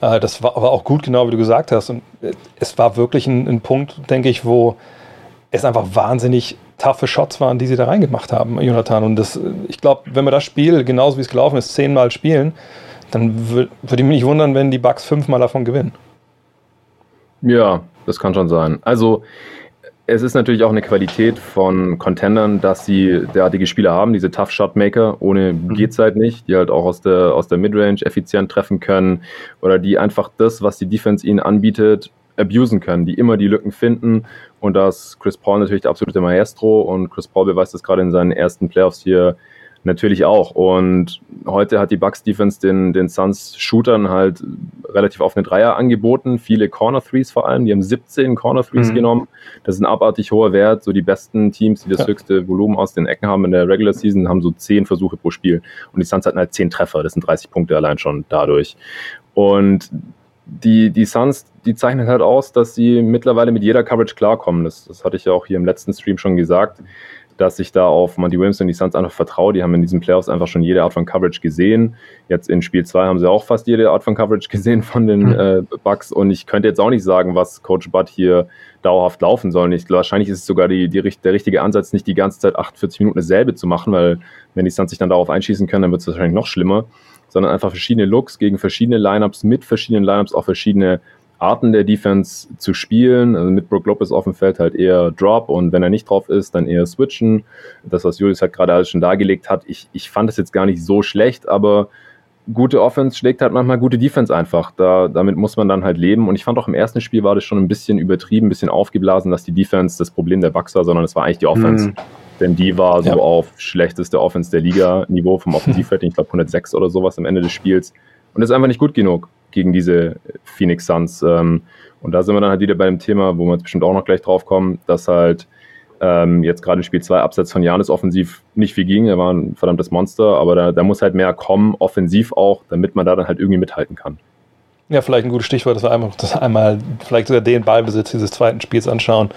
Äh, das war aber auch gut, genau wie du gesagt hast. Und äh, es war wirklich ein, ein Punkt, denke ich, wo es einfach wahnsinnig taffe Shots waren, die sie da reingemacht haben, Jonathan. Und das, ich glaube, wenn wir das Spiel, genauso wie es gelaufen ist, zehnmal spielen, dann würde würd ich mich nicht wundern, wenn die Bucks fünfmal davon gewinnen.
Ja, das kann schon sein. Also es ist natürlich auch eine Qualität von Contendern, dass sie derartige Spieler haben, diese Tough Shot Maker. Ohne mhm. geht's halt nicht, die halt auch aus der, aus der Midrange effizient treffen können oder die einfach das, was die Defense ihnen anbietet, abusen können, die immer die Lücken finden. Und da ist Chris Paul natürlich der absolute Maestro und Chris Paul beweist das gerade in seinen ersten Playoffs hier natürlich auch. Und heute hat die Bucks Defense den, den Suns Shootern halt relativ offene Dreier angeboten, viele Corner Threes vor allem. Die haben 17 Corner Threes mhm. genommen. Das ist ein abartig hoher Wert. So die besten Teams, die das ja. höchste Volumen aus den Ecken haben in der Regular Season, haben so 10 Versuche pro Spiel. Und die Suns hatten halt 10 Treffer. Das sind 30 Punkte allein schon dadurch. Und die, die Suns, die zeichnen halt aus, dass sie mittlerweile mit jeder Coverage klarkommen. Das, das hatte ich ja auch hier im letzten Stream schon gesagt dass ich da auf Monty Williams und die Suns einfach vertraue. Die haben in diesen Playoffs einfach schon jede Art von Coverage gesehen. Jetzt in Spiel 2 haben sie auch fast jede Art von Coverage gesehen von den mhm. äh, Bucks. Und ich könnte jetzt auch nicht sagen, was Coach Butt hier dauerhaft laufen soll. Ich, wahrscheinlich ist es sogar die, die, der richtige Ansatz, nicht die ganze Zeit 48 Minuten dasselbe zu machen, weil wenn die Suns sich dann darauf einschießen können, dann wird es wahrscheinlich noch schlimmer. Sondern einfach verschiedene Looks gegen verschiedene Lineups, mit verschiedenen Lineups auch verschiedene Arten der Defense zu spielen. Also mit Brook Lopez auf dem Feld halt eher Drop und wenn er nicht drauf ist, dann eher switchen. Das, was Julius halt gerade alles schon dargelegt hat, ich, ich fand es jetzt gar nicht so schlecht, aber gute Offense schlägt halt manchmal gute Defense einfach. Da, damit muss man dann halt leben. Und ich fand auch im ersten Spiel war das schon ein bisschen übertrieben, ein bisschen aufgeblasen, dass die Defense das Problem der Bucks war, sondern es war eigentlich die Offense. Mhm. Denn die war so ja. auf schlechteste Offense der Liga-Niveau vom Offensivrating, ich glaube 106 oder sowas am Ende des Spiels. Und das ist einfach nicht gut genug gegen diese Phoenix Suns. Ähm, und da sind wir dann halt wieder bei dem Thema, wo wir jetzt bestimmt auch noch gleich drauf kommen, dass halt ähm, jetzt gerade in Spiel 2 abseits von Janis offensiv nicht viel ging. Er war ein verdammtes Monster, aber da, da muss halt mehr kommen, offensiv auch, damit man da dann halt irgendwie mithalten kann.
Ja, vielleicht ein gutes Stichwort, dass wir einmal, dass einmal vielleicht sogar den Ballbesitz dieses zweiten Spiels anschauen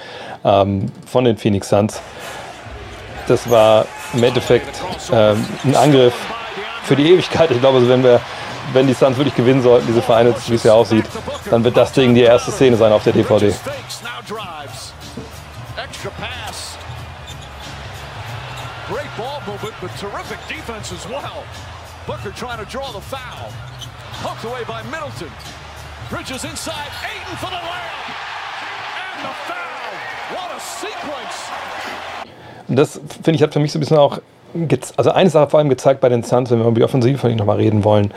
ähm, von den Phoenix Suns. Das war im Endeffekt ähm, ein Angriff für die Ewigkeit. Ich glaube, also wenn wir wenn die Suns wirklich gewinnen sollten, diese Vereine, wie es ja aussieht, dann wird das Ding die erste Szene sein auf der DVD. Great ball movement, but terrific defense as well. Booker trying to draw the foul. Poked away by Middleton. Bridges inside, Aiden for the layup. And the foul. What a sequence. Das, finde ich, hat für mich so ein bisschen auch, also eine Sache vor allem gezeigt bei den Suns, wenn wir über die Offensive von ihnen nochmal reden wollen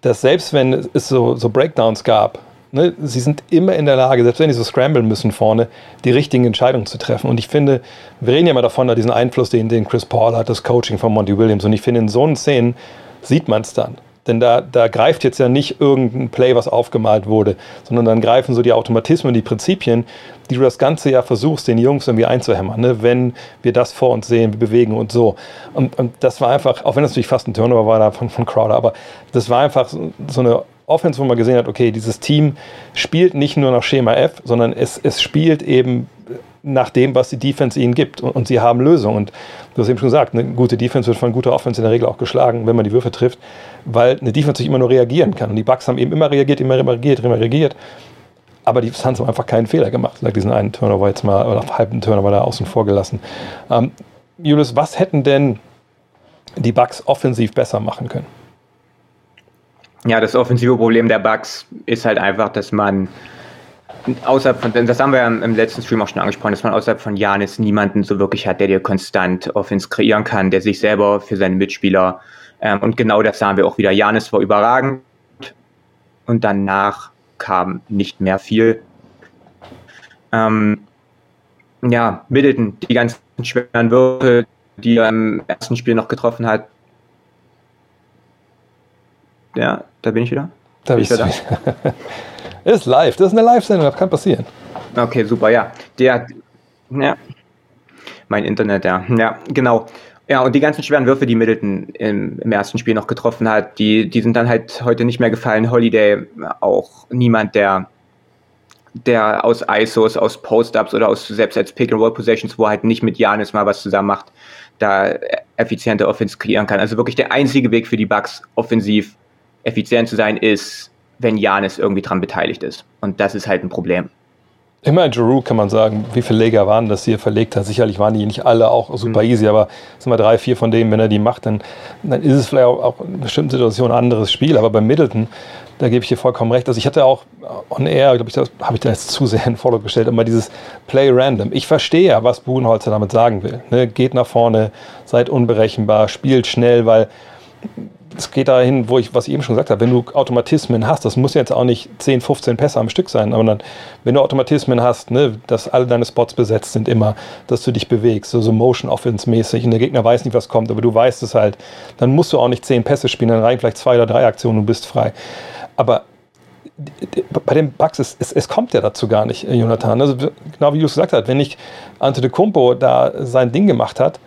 dass selbst wenn es so, so Breakdowns gab, ne, sie sind immer in der Lage, selbst wenn sie so scramblen müssen vorne, die richtigen Entscheidungen zu treffen. Und ich finde, wir reden ja immer davon, da diesen Einfluss, den, den Chris Paul hat, das Coaching von Monty Williams. Und ich finde, in so einen Szenen sieht man es dann. Denn da, da greift jetzt ja nicht irgendein Play, was aufgemalt wurde, sondern dann greifen so die Automatismen, die Prinzipien, die du das ganze Jahr versuchst, den Jungs irgendwie einzuhämmern. Ne? Wenn wir das vor uns sehen, wir bewegen und so. Und, und das war einfach, auch wenn das natürlich fast ein Turnover war von, von Crowder, aber das war einfach so, so eine Offense, wo man gesehen hat, okay, dieses Team spielt nicht nur nach Schema F, sondern es, es spielt eben nach dem, was die Defense ihnen gibt. Und, und, sie haben Lösungen. Und du hast eben schon gesagt, eine gute Defense wird von guter Offense in der Regel auch geschlagen, wenn man die Würfe trifft, weil eine Defense nicht immer nur reagieren kann. Und die Bucks haben eben immer reagiert, immer reagiert, immer reagiert. Aber die Suns haben einfach keinen Fehler gemacht. Like diesen einen Turnover jetzt mal, oder halben Turnover da außen vor gelassen. Ähm, Julius, was hätten denn die Bucks offensiv besser machen können?
Ja, das offensive Problem der Bucks ist halt einfach, dass man außerhalb von, das haben wir ja im letzten Stream auch schon angesprochen, dass man außerhalb von Janis niemanden so wirklich hat, der dir konstant Offense kreieren kann, der sich selber für seine Mitspieler ähm, und genau das sahen wir auch wieder. Janis war überragend und danach kam nicht mehr viel. Ähm, ja, Middleton, die ganzen schweren Würfel, die er im ersten Spiel noch getroffen hat. Ja, da bin ich wieder.
Da bin ich wieder. ist live, das ist eine Live-Sendung, das kann passieren.
Okay, super, ja. Der, ja. Mein Internet, ja. Ja, genau. Ja, und die ganzen schweren Würfe, die Middleton im, im, ersten Spiel noch getroffen hat, die, die sind dann halt heute nicht mehr gefallen. Holiday auch niemand, der, der aus ISOs, aus Post-Ups oder aus selbst als Pick-and-Roll-Possessions, wo er halt nicht mit Janis mal was zusammen macht, da effiziente Offense kreieren kann. Also wirklich der einzige Weg für die Bucks offensiv effizient zu sein, ist, wenn Janis irgendwie dran beteiligt ist. Und das ist halt ein Problem.
Immer Giroud kann man sagen, wie viele Leger waren das, die er verlegt hat. Sicherlich waren die nicht alle auch super mhm. easy, aber es sind mal drei, vier von denen, wenn er die macht, dann, dann ist es vielleicht auch, auch in bestimmten Situationen ein anderes Spiel. Aber bei Middleton, da gebe ich dir vollkommen recht. Also ich hatte auch on air, glaube ich, das habe ich da jetzt zu sehr in Follow gestellt, immer dieses Play random. Ich verstehe ja, was Budenholzer damit sagen will. Ne? Geht nach vorne, seid unberechenbar, spielt schnell, weil es geht dahin, wo ich, was ich eben schon gesagt habe, wenn du Automatismen hast, das muss jetzt auch nicht 10, 15 Pässe am Stück sein, aber dann, wenn du Automatismen hast, ne, dass alle deine Spots besetzt sind immer, dass du dich bewegst, so, so Motion Offense mäßig und der Gegner weiß nicht, was kommt, aber du weißt es halt, dann musst du auch nicht 10 Pässe spielen, dann reichen vielleicht zwei oder drei Aktionen und bist frei. Aber bei den Bugs, es, es, es, kommt ja dazu gar nicht, Jonathan. Also, genau wie du es gesagt hast, wenn nicht Ante de Kumpo da sein Ding gemacht hat,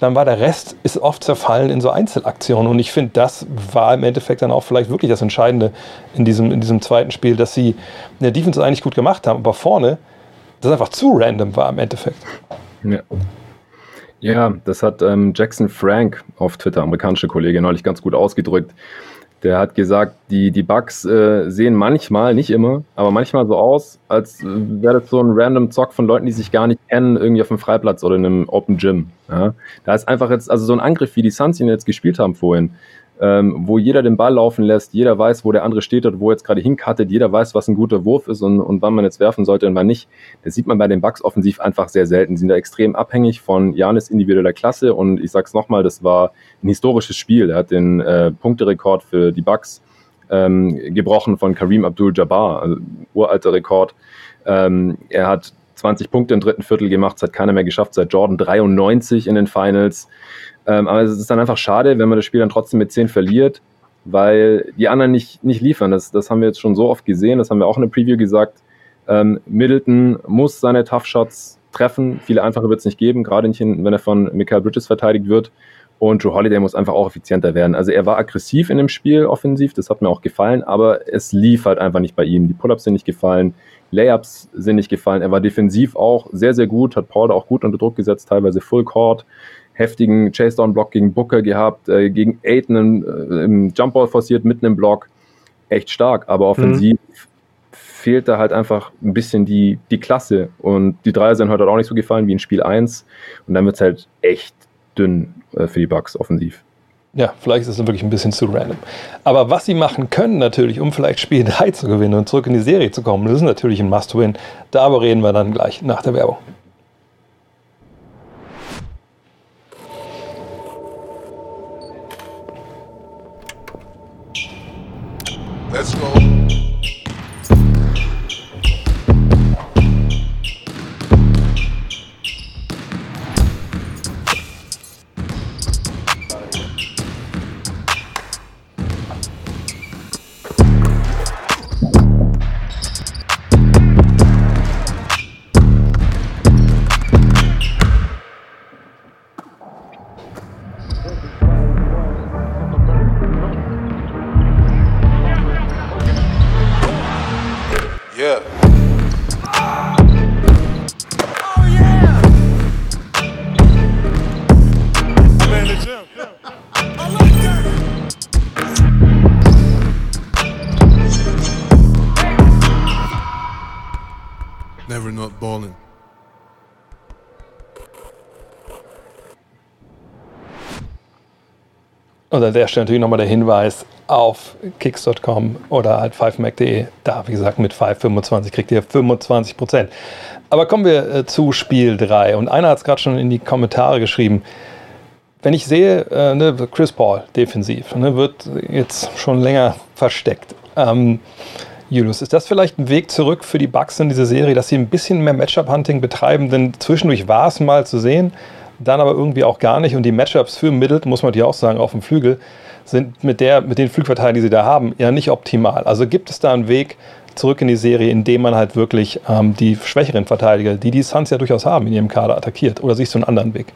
dann war der Rest ist oft zerfallen in so Einzelaktionen. Und ich finde, das war im Endeffekt dann auch vielleicht wirklich das Entscheidende in diesem, in diesem zweiten Spiel, dass sie in der Defense eigentlich gut gemacht haben, aber vorne das einfach zu random war im Endeffekt.
Ja. Ja, das hat ähm, Jackson Frank auf Twitter, amerikanische Kollege, neulich ganz gut ausgedrückt. Der hat gesagt, die, die Bugs äh, sehen manchmal, nicht immer, aber manchmal so aus, als wäre das so ein random Zock von Leuten, die sich gar nicht kennen, irgendwie auf einem Freiplatz oder in einem Open Gym. Ja? Da ist einfach jetzt, also so ein Angriff, wie die Suns ihn jetzt gespielt haben vorhin, ähm, wo jeder den Ball laufen lässt, jeder weiß, wo der andere steht oder wo er jetzt gerade hinkattet, jeder weiß, was ein guter Wurf ist und, und wann man jetzt werfen sollte und wann nicht. Das sieht man bei den Bucks offensiv einfach sehr selten. Sie sind da extrem abhängig von Janis individueller Klasse und ich sag's nochmal, das war ein historisches Spiel. Er hat den äh, Punkterekord für die Bucks ähm, gebrochen von Kareem Abdul-Jabbar, also uralter Rekord. Ähm, er hat 20 Punkte im dritten Viertel gemacht, das hat keiner mehr geschafft seit Jordan 93 in den Finals. Ähm, aber es ist dann einfach schade, wenn man das Spiel dann trotzdem mit 10 verliert, weil die anderen nicht, nicht liefern. Das, das haben wir jetzt schon so oft gesehen, das haben wir auch in der Preview gesagt. Ähm, Middleton muss seine Tough Shots treffen. Viele einfache wird es nicht geben, gerade nicht, wenn er von Michael Bridges verteidigt wird. Und Joe Holiday muss einfach auch effizienter werden. Also er war aggressiv in dem Spiel offensiv, das hat mir auch gefallen, aber es lief halt einfach nicht bei ihm. Die Pull-ups sind nicht gefallen, Layups sind nicht gefallen. Er war defensiv auch sehr, sehr gut, hat Paul auch gut unter Druck gesetzt, teilweise Full Court heftigen Chase-Down-Block gegen Booker gehabt, äh, gegen Aiden äh, im Jumpball forciert, mitten im Block. Echt stark, aber mhm. offensiv mhm. fehlt da halt einfach ein bisschen die, die Klasse. Und die Dreier sind heute auch nicht so gefallen wie in Spiel 1. Und dann wird es halt echt dünn äh, für die Bucks offensiv.
Ja, vielleicht ist es wirklich ein bisschen zu random. Aber was sie machen können natürlich, um vielleicht Spiel 3 zu gewinnen und zurück in die Serie zu kommen, das ist natürlich ein Must-Win. Darüber reden wir dann gleich nach der Werbung. Und an der Stelle natürlich nochmal der Hinweis auf kicks.com oder halt 5mac.de. Da, wie gesagt, mit 525 kriegt ihr 25 Prozent. Aber kommen wir äh, zu Spiel 3. Und einer hat es gerade schon in die Kommentare geschrieben. Wenn ich sehe, äh, ne, Chris Paul defensiv, ne, wird jetzt schon länger versteckt. Ähm, Julius, ist das vielleicht ein Weg zurück für die Bucks in dieser Serie, dass sie ein bisschen mehr Matchup-Hunting betreiben? Denn zwischendurch war es mal zu sehen dann aber irgendwie auch gar nicht. Und die Matchups für Middleton, muss man dir auch sagen, auf dem Flügel, sind mit, der, mit den Flügelverteidigern, die sie da haben, ja nicht optimal. Also gibt es da einen Weg, zurück in die Serie, indem man halt wirklich ähm, die schwächeren Verteidiger, die die Suns ja durchaus haben, in ihrem Kader attackiert? Oder siehst du einen anderen Weg?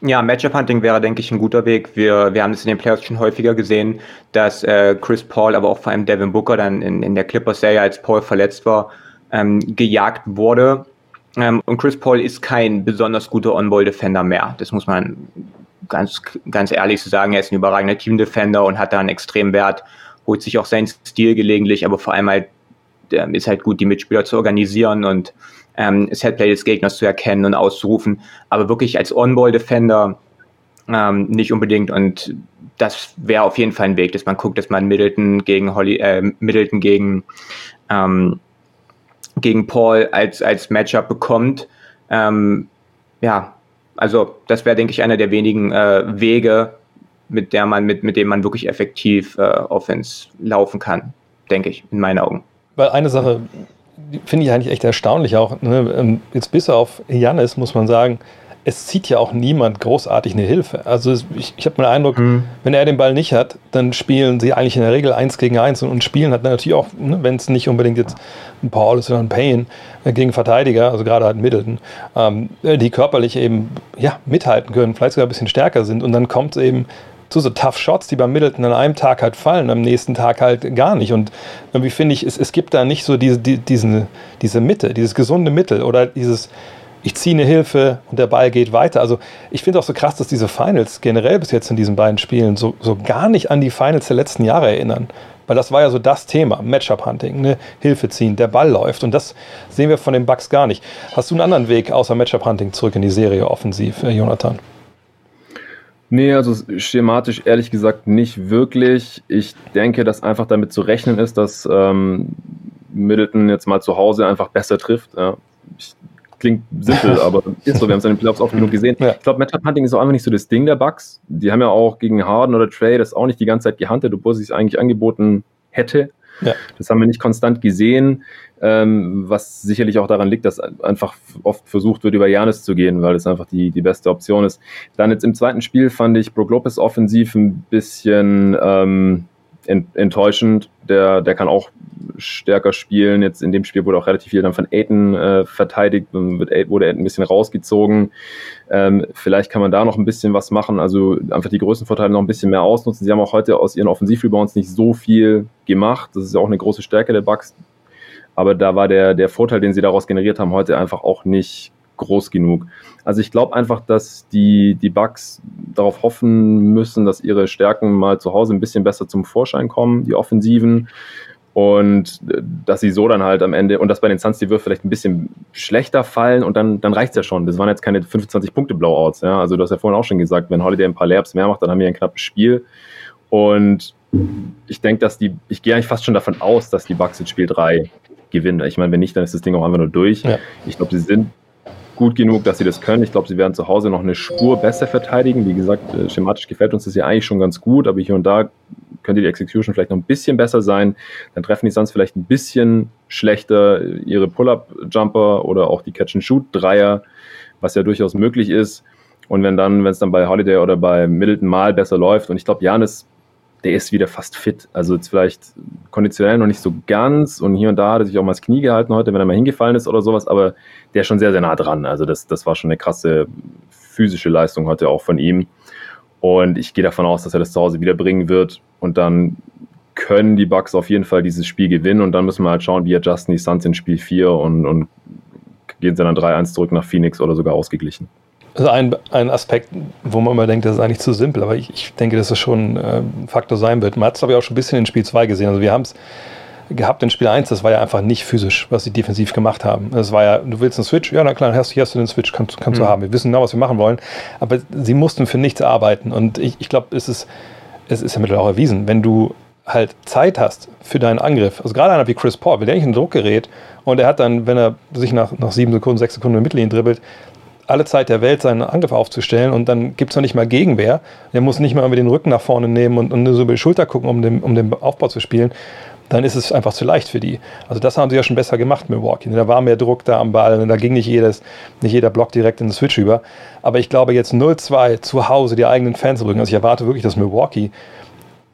Ja, Matchup-Hunting wäre, denke ich, ein guter Weg. Wir, wir haben es in den Playoffs schon häufiger gesehen, dass äh, Chris Paul, aber auch vor allem Devin Booker dann in, in der Clippers-Serie, als Paul verletzt war, ähm, gejagt wurde. Ähm, und Chris Paul ist kein besonders guter On-Ball-Defender mehr. Das muss man ganz, ganz ehrlich so sagen. Er ist ein überragender Team-Defender und hat da einen extremen Wert, holt sich auch seinen Stil gelegentlich, aber vor allem halt ähm, ist halt gut, die Mitspieler zu organisieren und ähm, Setplay des Gegners zu erkennen und auszurufen, aber wirklich als On-Ball-Defender ähm, nicht unbedingt und das wäre auf jeden Fall ein Weg, dass man guckt, dass man Middleton gegen Holly, äh, Middleton gegen ähm, gegen Paul als als Matchup bekommt. Ähm, ja, also das wäre, denke ich, einer der wenigen äh, Wege, mit der man mit mit dem man wirklich effektiv äh, Offense laufen kann, denke ich, in meinen Augen.
Weil eine Sache, finde ich eigentlich echt erstaunlich auch. Ne? Ähm, jetzt bis auf Janis muss man sagen, es zieht ja auch niemand großartig eine Hilfe. Also ich, ich habe den Eindruck, mhm. wenn er den Ball nicht hat, dann spielen sie eigentlich in der Regel eins gegen eins und, und spielen hat natürlich auch, ne, wenn es nicht unbedingt jetzt ein Paul ist oder ein Payne äh, gegen Verteidiger, also gerade halt Middleton, ähm, die körperlich eben ja, mithalten können, vielleicht sogar ein bisschen stärker sind und dann kommt es eben zu so Tough Shots, die beim Middleton an einem Tag halt fallen, am nächsten Tag halt gar nicht. Und irgendwie finde ich, es, es gibt da nicht so diese, die, diesen, diese Mitte, dieses gesunde Mittel oder dieses, ich ziehe eine Hilfe und der Ball geht weiter. Also ich finde auch so krass, dass diese Finals generell bis jetzt in diesen beiden Spielen so, so gar nicht an die Finals der letzten Jahre erinnern. Weil das war ja so das Thema, Matchup-Hunting, ne? Hilfe ziehen, der Ball läuft. Und das sehen wir von den Bucks gar nicht. Hast du einen anderen Weg außer Matchup-Hunting zurück in die Serie offensiv, Jonathan?
Nee, also schematisch ehrlich gesagt nicht wirklich. Ich denke, dass einfach damit zu rechnen ist, dass ähm, Middleton jetzt mal zu Hause einfach besser trifft. Ja. Ich, klingt simpel, aber ist so. Wir haben es in den Playoffs oft genug gesehen. Ja. Ich glaube, Matchup Hunting ist auch einfach nicht so das Ding der Bugs. Die haben ja auch gegen Harden oder Trey das auch nicht die ganze Zeit gehuntet, obwohl es sich eigentlich angeboten hätte. Ja. Das haben wir nicht konstant gesehen, ähm, was sicherlich auch daran liegt, dass einfach oft versucht wird, über Janis zu gehen, weil das einfach die, die beste Option ist. Dann jetzt im zweiten Spiel fand ich Brook Lopez offensiv ein bisschen ähm, enttäuschend. Der, der kann auch stärker spielen. Jetzt in dem Spiel wurde auch relativ viel dann von Aiden äh, verteidigt, wird, wurde Aiden ein bisschen rausgezogen. Ähm, vielleicht kann man da noch ein bisschen was machen, also einfach die Größenvorteile noch ein bisschen mehr ausnutzen. Sie haben auch heute aus ihren Offensivrebounds nicht so viel gemacht. Das ist ja auch eine große Stärke der Bucks. Aber da war der, der Vorteil, den sie daraus generiert haben, heute einfach auch nicht groß genug. Also ich glaube einfach, dass die, die Bugs darauf hoffen müssen, dass ihre Stärken mal zu Hause ein bisschen besser zum Vorschein kommen, die Offensiven. Und äh, dass sie so dann halt am Ende, und dass bei den Suns die Würfe vielleicht ein bisschen schlechter fallen und dann, dann reicht es ja schon. Das waren jetzt keine 25-Punkte-Blowouts. Ja? Also du hast ja vorhin auch schon gesagt, wenn Holiday ein paar Labs mehr macht, dann haben wir ein knappes Spiel. Und ich denke, dass die, ich gehe eigentlich fast schon davon aus, dass die Bucks in Spiel 3 gewinnen. Ich meine, wenn nicht, dann ist das Ding auch einfach nur durch. Ja. Ich glaube, sie sind gut genug, dass sie das können. Ich glaube, sie werden zu Hause noch eine Spur besser verteidigen. Wie gesagt, äh, schematisch gefällt uns das ja eigentlich schon ganz gut, aber hier und da könnte die Execution vielleicht noch ein bisschen besser sein. Dann treffen die Suns vielleicht ein bisschen schlechter ihre Pull-Up-Jumper oder auch die Catch-and-Shoot-Dreier, was ja durchaus möglich ist. Und wenn dann, wenn es dann bei Holiday oder bei Middleton mal besser läuft, und ich glaube, Janis, der ist wieder fast fit. Also jetzt vielleicht konditionell noch nicht so ganz und hier und da hat er sich auch mal das Knie gehalten heute, wenn er mal hingefallen ist oder sowas, aber der ist schon sehr, sehr nah dran. Also das, das war schon eine krasse physische Leistung heute auch von ihm. Und ich gehe davon aus, dass er das zu Hause wiederbringen wird. Und dann können die Bucks auf jeden Fall dieses Spiel gewinnen. Und dann müssen wir halt schauen, wie adjusten die Suns in Spiel 4 und, und gehen sie dann 3-1 zurück nach Phoenix oder sogar ausgeglichen.
Also ein, ein Aspekt, wo man immer denkt, das ist eigentlich zu simpel, aber ich, ich denke, dass es schon äh, ein Faktor sein wird. Man hat es, glaube ich, auch schon ein bisschen in Spiel 2 gesehen. Also wir haben es gehabt in Spiel 1, das war ja einfach nicht physisch, was sie defensiv gemacht haben. Das war ja, du willst einen Switch, ja, na klar, hast, hier hast du den Switch, kannst, kannst mhm. du haben. Wir wissen genau, was wir machen wollen. Aber sie mussten für nichts arbeiten. Und ich, ich glaube, es ist, es ist ja mittlerweile auch erwiesen, wenn du halt Zeit hast für deinen Angriff, also gerade einer wie Chris Paul, wenn der nicht ein Druckgerät und er hat dann, wenn er sich nach, nach sieben Sekunden, sechs Sekunden in der Mittellinie dribbelt, alle Zeit der Welt seinen Angriff aufzustellen und dann gibt es noch nicht mal Gegenwehr. Der muss nicht mal irgendwie den Rücken nach vorne nehmen und, und so über die Schulter gucken, um den, um den Aufbau zu spielen dann ist es einfach zu leicht für die. Also das haben sie ja schon besser gemacht, Milwaukee. Da war mehr Druck da am Ball, da ging nicht, jedes, nicht jeder Block direkt in den Switch über. Aber ich glaube jetzt 0-2 zu Hause die eigenen Fans rücken. Also ich erwarte wirklich, dass Milwaukee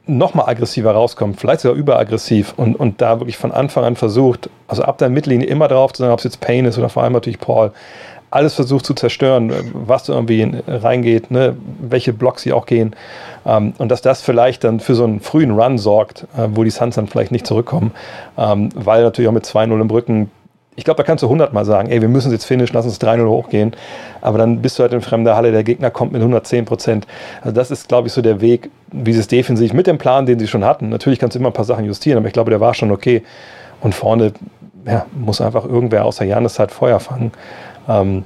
nochmal aggressiver rauskommt, vielleicht sogar überaggressiv und, und da wirklich von Anfang an versucht, also ab der Mittellinie immer drauf zu sein, ob es jetzt Payne ist oder vor allem natürlich Paul, alles versucht zu zerstören, was irgendwie reingeht, ne, welche Blocks sie auch gehen. Ähm, und dass das vielleicht dann für so einen frühen Run sorgt, äh, wo die Suns dann vielleicht nicht zurückkommen, ähm, weil natürlich auch mit 2-0 im Rücken ich glaube, da kannst du 100 Mal sagen, ey, wir müssen jetzt finishen, lass uns 3-0 hochgehen. Aber dann bist du halt in fremder Halle, der Gegner kommt mit 110 Prozent. Also das ist, glaube ich, so der Weg, wie sie es defensiv mit dem Plan, den sie schon hatten. Natürlich kannst du immer ein paar Sachen justieren, aber ich glaube, der war schon okay. Und vorne ja, muss einfach irgendwer außer Janis halt Feuer fangen. Ähm,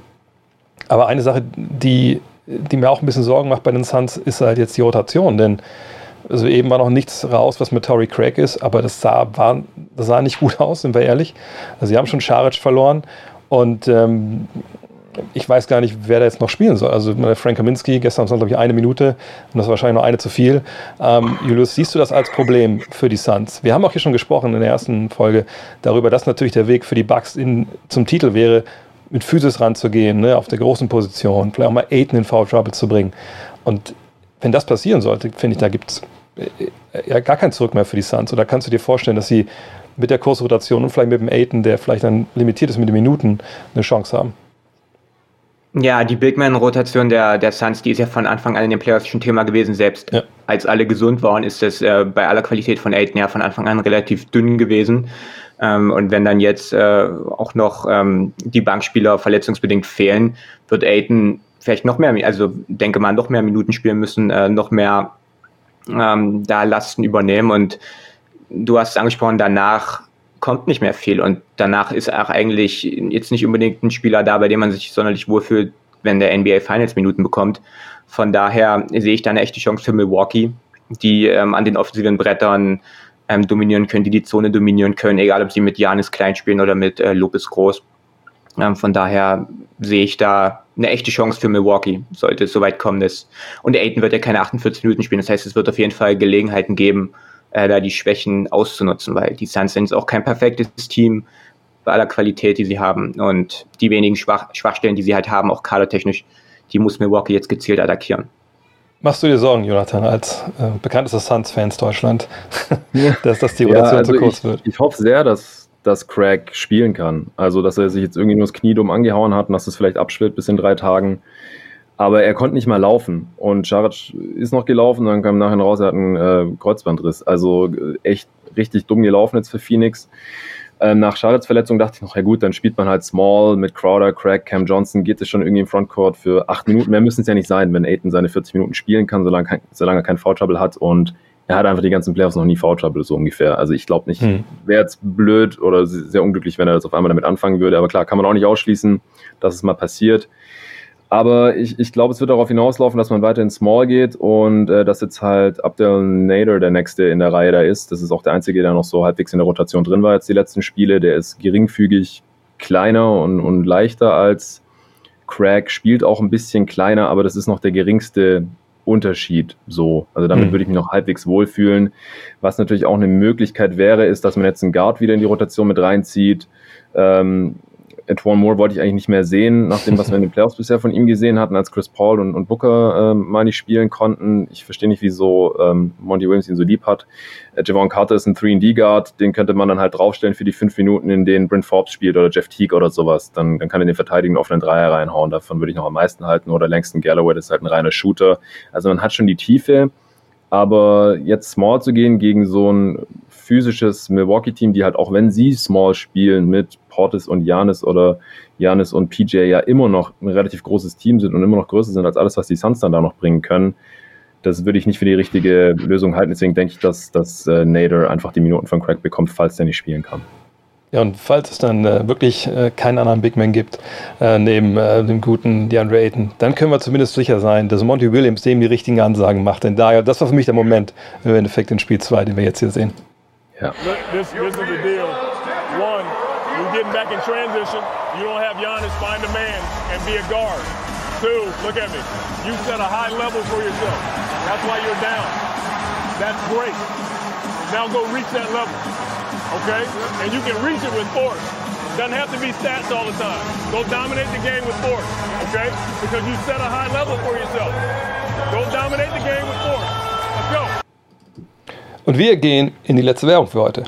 aber eine Sache, die, die mir auch ein bisschen Sorgen macht bei den Suns, ist halt jetzt die Rotation, denn also eben war noch nichts raus, was mit Tory Craig ist, aber das sah, war, das sah nicht gut aus, sind wir ehrlich. Also sie haben schon Scharic verloren und ähm, ich weiß gar nicht, wer da jetzt noch spielen soll. Also Frank Kaminski, gestern war glaube ich eine Minute und das war wahrscheinlich noch eine zu viel. Ähm, Julius, siehst du das als Problem für die Suns? Wir haben auch hier schon gesprochen in der ersten Folge darüber, dass natürlich der Weg für die Bucks in, zum Titel wäre, mit Physis ranzugehen, ne, auf der großen Position, vielleicht auch mal Aiden in Foul Trouble zu bringen. Und wenn das passieren sollte, finde ich, da gibt es äh, ja gar kein Zurück mehr für die Suns. Oder kannst du dir vorstellen, dass sie mit der Kursrotation und vielleicht mit dem Aiden, der vielleicht dann limitiert ist mit den Minuten, eine Chance haben?
Ja, die Bigman-Rotation der, der Suns, die ist ja von Anfang an in den Playoffs schon Thema gewesen. Selbst ja. als alle gesund waren, ist das äh, bei aller Qualität von Aiden ja von Anfang an relativ dünn gewesen. Ähm, und wenn dann jetzt äh, auch noch ähm, die Bankspieler verletzungsbedingt fehlen, wird Aiden vielleicht noch mehr, also denke mal, noch mehr Minuten spielen müssen, äh, noch mehr ähm, da Lasten übernehmen. Und du hast es angesprochen, danach kommt nicht mehr viel. Und danach ist auch eigentlich jetzt nicht unbedingt ein Spieler da, bei dem man sich sonderlich wohlfühlt, wenn der NBA Finals Minuten bekommt. Von daher sehe ich da eine echte Chance für Milwaukee, die ähm, an den offensiven Brettern ähm, dominieren können, die die Zone dominieren können, egal ob sie mit Janis klein spielen oder mit äh, Lopez groß. Ähm, von daher sehe ich da eine echte Chance für Milwaukee, sollte es soweit kommen. Dass, und Aiden wird ja keine 48 Minuten spielen. Das heißt, es wird auf jeden Fall Gelegenheiten geben, äh, da die Schwächen auszunutzen, weil die Suns sind auch kein perfektes Team bei aller Qualität, die sie haben. Und die wenigen Schwach Schwachstellen, die sie halt haben, auch kadertechnisch, die muss Milwaukee jetzt gezielt attackieren.
Machst du dir Sorgen, Jonathan, als äh, bekanntester Suns-Fans Deutschland, dass das die Rotation ja, also zu kurz
ich,
wird?
Ich hoffe sehr, dass dass Craig spielen kann. Also, dass er sich jetzt irgendwie nur das Knie dumm angehauen hat und dass es vielleicht abschwillt bis in drei Tagen. Aber er konnte nicht mal laufen. Und Scharic ist noch gelaufen, dann kam nachher raus, er hat einen äh, Kreuzbandriss. Also äh, echt richtig dumm gelaufen jetzt für Phoenix. Ähm, nach Charlottes Verletzung dachte ich noch, ja gut, dann spielt man halt Small mit Crowder, Craig, Cam Johnson, geht es schon irgendwie im Frontcourt für acht Minuten. Mehr müssen es ja nicht sein, wenn Aiton seine 40 Minuten spielen kann, solange, kein, solange er kein Foul Trouble hat. Und er hat einfach die ganzen Playoffs noch nie Foul Trouble, so ungefähr. Also ich glaube nicht, hm. wäre jetzt blöd oder sehr unglücklich, wenn er das auf einmal damit anfangen würde. Aber klar, kann man auch nicht ausschließen, dass es mal passiert. Aber ich, ich glaube, es wird darauf hinauslaufen, dass man weiter in Small geht und äh, dass jetzt halt Abdel Nader der nächste in der Reihe da ist. Das ist auch der einzige, der noch so halbwegs in der Rotation drin war jetzt die letzten Spiele. Der ist geringfügig kleiner und, und leichter als Craig, spielt auch ein bisschen kleiner, aber das ist noch der geringste Unterschied so. Also damit mhm. würde ich mich noch halbwegs wohlfühlen. Was natürlich auch eine Möglichkeit wäre, ist, dass man jetzt einen Guard wieder in die Rotation mit reinzieht. Ähm, Antoine Moore wollte ich eigentlich nicht mehr sehen, nach dem, was wir in den Playoffs bisher von ihm gesehen hatten, als Chris Paul und, und Booker ähm, mal nicht spielen konnten. Ich verstehe nicht, wieso ähm, Monty Williams ihn so lieb hat. Äh, Javon Carter ist ein 3D-Guard, den könnte man dann halt draufstellen für die fünf Minuten, in denen Brent Forbes spielt oder Jeff Teague oder sowas. Dann, dann kann er den Verteidigen auf einen Dreier reinhauen. Davon würde ich noch am meisten halten. Oder Langston Galloway, das ist halt ein reiner Shooter. Also man hat schon die Tiefe. Aber jetzt small zu gehen gegen so ein physisches Milwaukee-Team, die halt auch wenn sie small spielen mit Portis und Janis oder Janis und PJ ja immer noch ein relativ großes Team sind und immer noch größer sind als alles, was die Suns dann da noch bringen können, das würde ich nicht für die richtige Lösung halten. Deswegen denke ich, dass, dass äh, Nader einfach die Minuten von Craig bekommt, falls der nicht spielen kann.
Ja, und falls es dann äh, wirklich äh, keinen anderen Big Man gibt, äh, neben äh, dem guten DeAndre Ayton, dann können wir zumindest sicher sein, dass Monty Williams dem die richtigen Ansagen macht. Denn daher, das war für mich der Moment im Endeffekt in Spiel 2, den wir jetzt hier sehen.
Yeah. This, this is the deal. One, you're getting back in transition. You don't have Giannis find a man and be a guard. Two, look at me. You set a high level for yourself. That's why you're down. That's great. Now go reach that level. Okay? And you can reach it with force. Doesn't have to be stats all the time. Go dominate the game with force. Okay? Because you set a high level for yourself. Go dominate the game with force. Let's go.
Und wir gehen in die letzte Werbung für heute.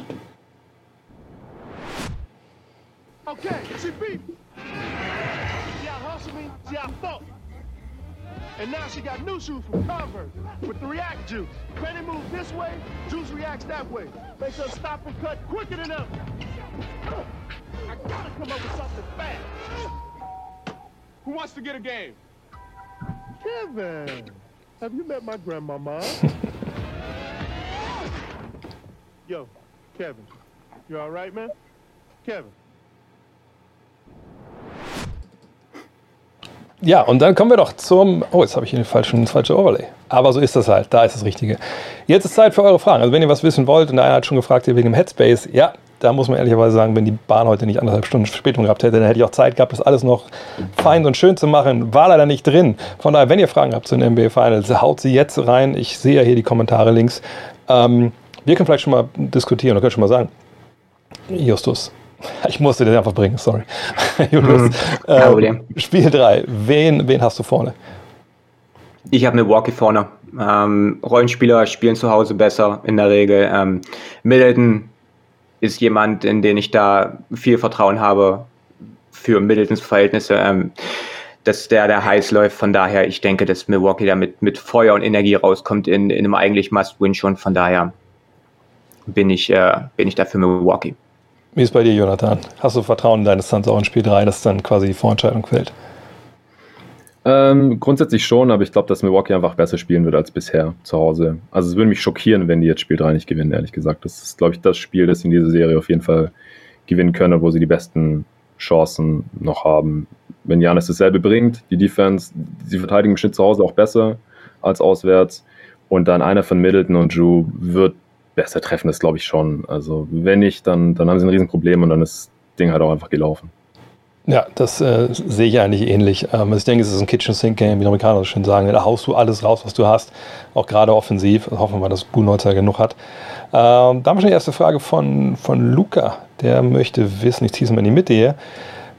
And now she got new shoes from Converse with the React Juice. Penny moves this way, Juice reacts that way. Makes her stop and cut quicker than ever. I gotta come up with something fast. Who wants to get a game? Kevin, have you met my grandmama? Yo, Kevin, you all right, man? Kevin. Ja, und dann kommen wir doch zum. Oh, jetzt habe ich hier den falschen, das falsche Overlay. Aber so ist das halt. Da ist das Richtige. Jetzt ist Zeit für eure Fragen. Also, wenn ihr was wissen wollt, und der eine hat schon gefragt wegen dem Headspace. Ja, da muss man ehrlicherweise sagen, wenn die Bahn heute nicht anderthalb Stunden Verspätung gehabt hätte, dann hätte ich auch Zeit gehabt, das alles noch fein und schön zu machen. War leider nicht drin. Von daher, wenn ihr Fragen habt zu den NBA Finals, haut sie jetzt rein. Ich sehe ja hier die Kommentare links. Ähm, wir können vielleicht schon mal diskutieren oder können schon mal sagen. Justus, ich musste den einfach bringen, sorry. Julius, mhm. ähm, Spiel 3, wen, wen hast du vorne?
Ich habe Milwaukee vorne. Ähm, Rollenspieler spielen zu Hause besser in der Regel. Ähm, Middleton ist jemand, in den ich da viel Vertrauen habe für Middletons Verhältnisse. Ähm, dass der, der heiß läuft. Von daher, ich denke, dass Milwaukee da mit, mit Feuer und Energie rauskommt in, in einem eigentlich Must-Win schon. Von daher bin ich, äh, bin ich da für Milwaukee.
Wie ist bei dir, Jonathan? Hast du Vertrauen in deine Suns auch in Spiel 3, dass dann quasi die Vorentscheidung fällt?
Ähm, grundsätzlich schon, aber ich glaube, dass Milwaukee einfach besser spielen wird als bisher zu Hause. Also es würde mich schockieren, wenn die jetzt Spiel 3 nicht gewinnen, ehrlich gesagt. Das ist, glaube ich, das Spiel, das sie in dieser Serie auf jeden Fall gewinnen können, wo sie die besten Chancen noch haben. Wenn Janis dasselbe bringt, die Defense, sie verteidigen im Schnitt zu Hause auch besser als auswärts. Und dann einer von Middleton und Drew wird besser treffen, das glaube ich schon. Also wenn nicht, dann, dann haben sie ein Riesenproblem und dann ist das Ding halt auch einfach gelaufen.
Ja, das äh, sehe ich eigentlich ähnlich. Ähm, also ich denke, es ist ein Kitchen Sink Game, wie die Amerikaner so schön sagen. Da haust du alles raus, was du hast, auch gerade offensiv. Hoffen wir mal, dass Buhnholzer genug hat. Ähm, da haben wir schon die erste Frage von, von Luca. Der möchte wissen, ich ziehe es mal in die Mitte hier.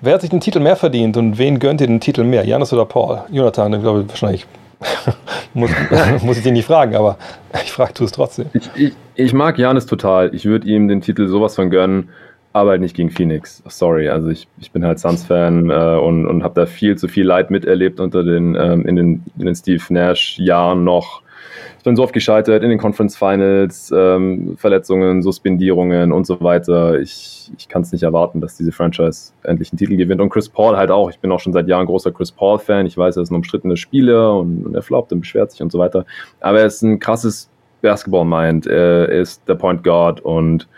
Wer hat sich den Titel mehr verdient und wen gönnt ihr den Titel mehr? Janis oder Paul? Jonathan, ich glaube wahrscheinlich muss, muss ich dich nicht fragen, aber ich frage du es trotzdem.
Ich, ich, ich mag Janis total. Ich würde ihm den Titel sowas von gönnen, aber halt nicht gegen Phoenix. Sorry, also ich, ich bin halt Suns-Fan äh, und, und habe da viel zu viel Leid miterlebt unter den, ähm, in, den, in den Steve Nash-Jahren noch ich bin so oft gescheitert in den Conference Finals, ähm, Verletzungen, Suspendierungen und so weiter. Ich, ich kann es nicht erwarten, dass diese Franchise endlich einen Titel gewinnt. Und Chris Paul halt auch. Ich bin auch schon seit Jahren großer Chris Paul-Fan. Ich weiß, er ist ein umstrittener Spieler und, und er floppt und beschwert sich und so weiter. Aber er ist ein krasses Basketball-Mind. Er ist der Point Guard und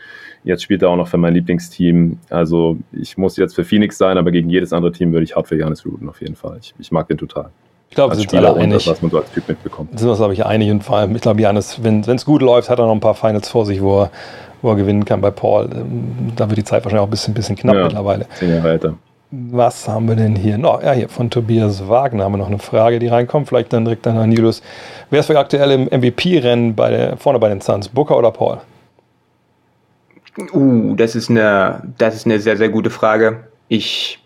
Jetzt spielt er auch noch für mein Lieblingsteam. Also ich muss jetzt für Phoenix sein, aber gegen jedes andere Team würde ich hart für Janis routen, auf jeden Fall. Ich, ich mag den total.
Ich glaube, wir sind alle einig. was man so als Typ mitbekommt. Sind wir, glaube ich, einig. Und vor allem, ich glaube, Janis, wenn es gut läuft, hat er noch ein paar Finals vor sich, wo er, wo er gewinnen kann bei Paul. Ähm, da wird die Zeit wahrscheinlich auch ein bisschen, bisschen knapp ja, mittlerweile. Zehn Jahre älter. Was haben wir denn hier noch? Ja, hier von Tobias Wagner haben wir noch eine Frage, die reinkommt. Vielleicht dann direkt an Julius. Wer ist für aktuell im MVP-Rennen bei vorne bei den Suns? Booker oder Paul?
Uh, das ist eine, das ist eine sehr, sehr gute Frage. Ich,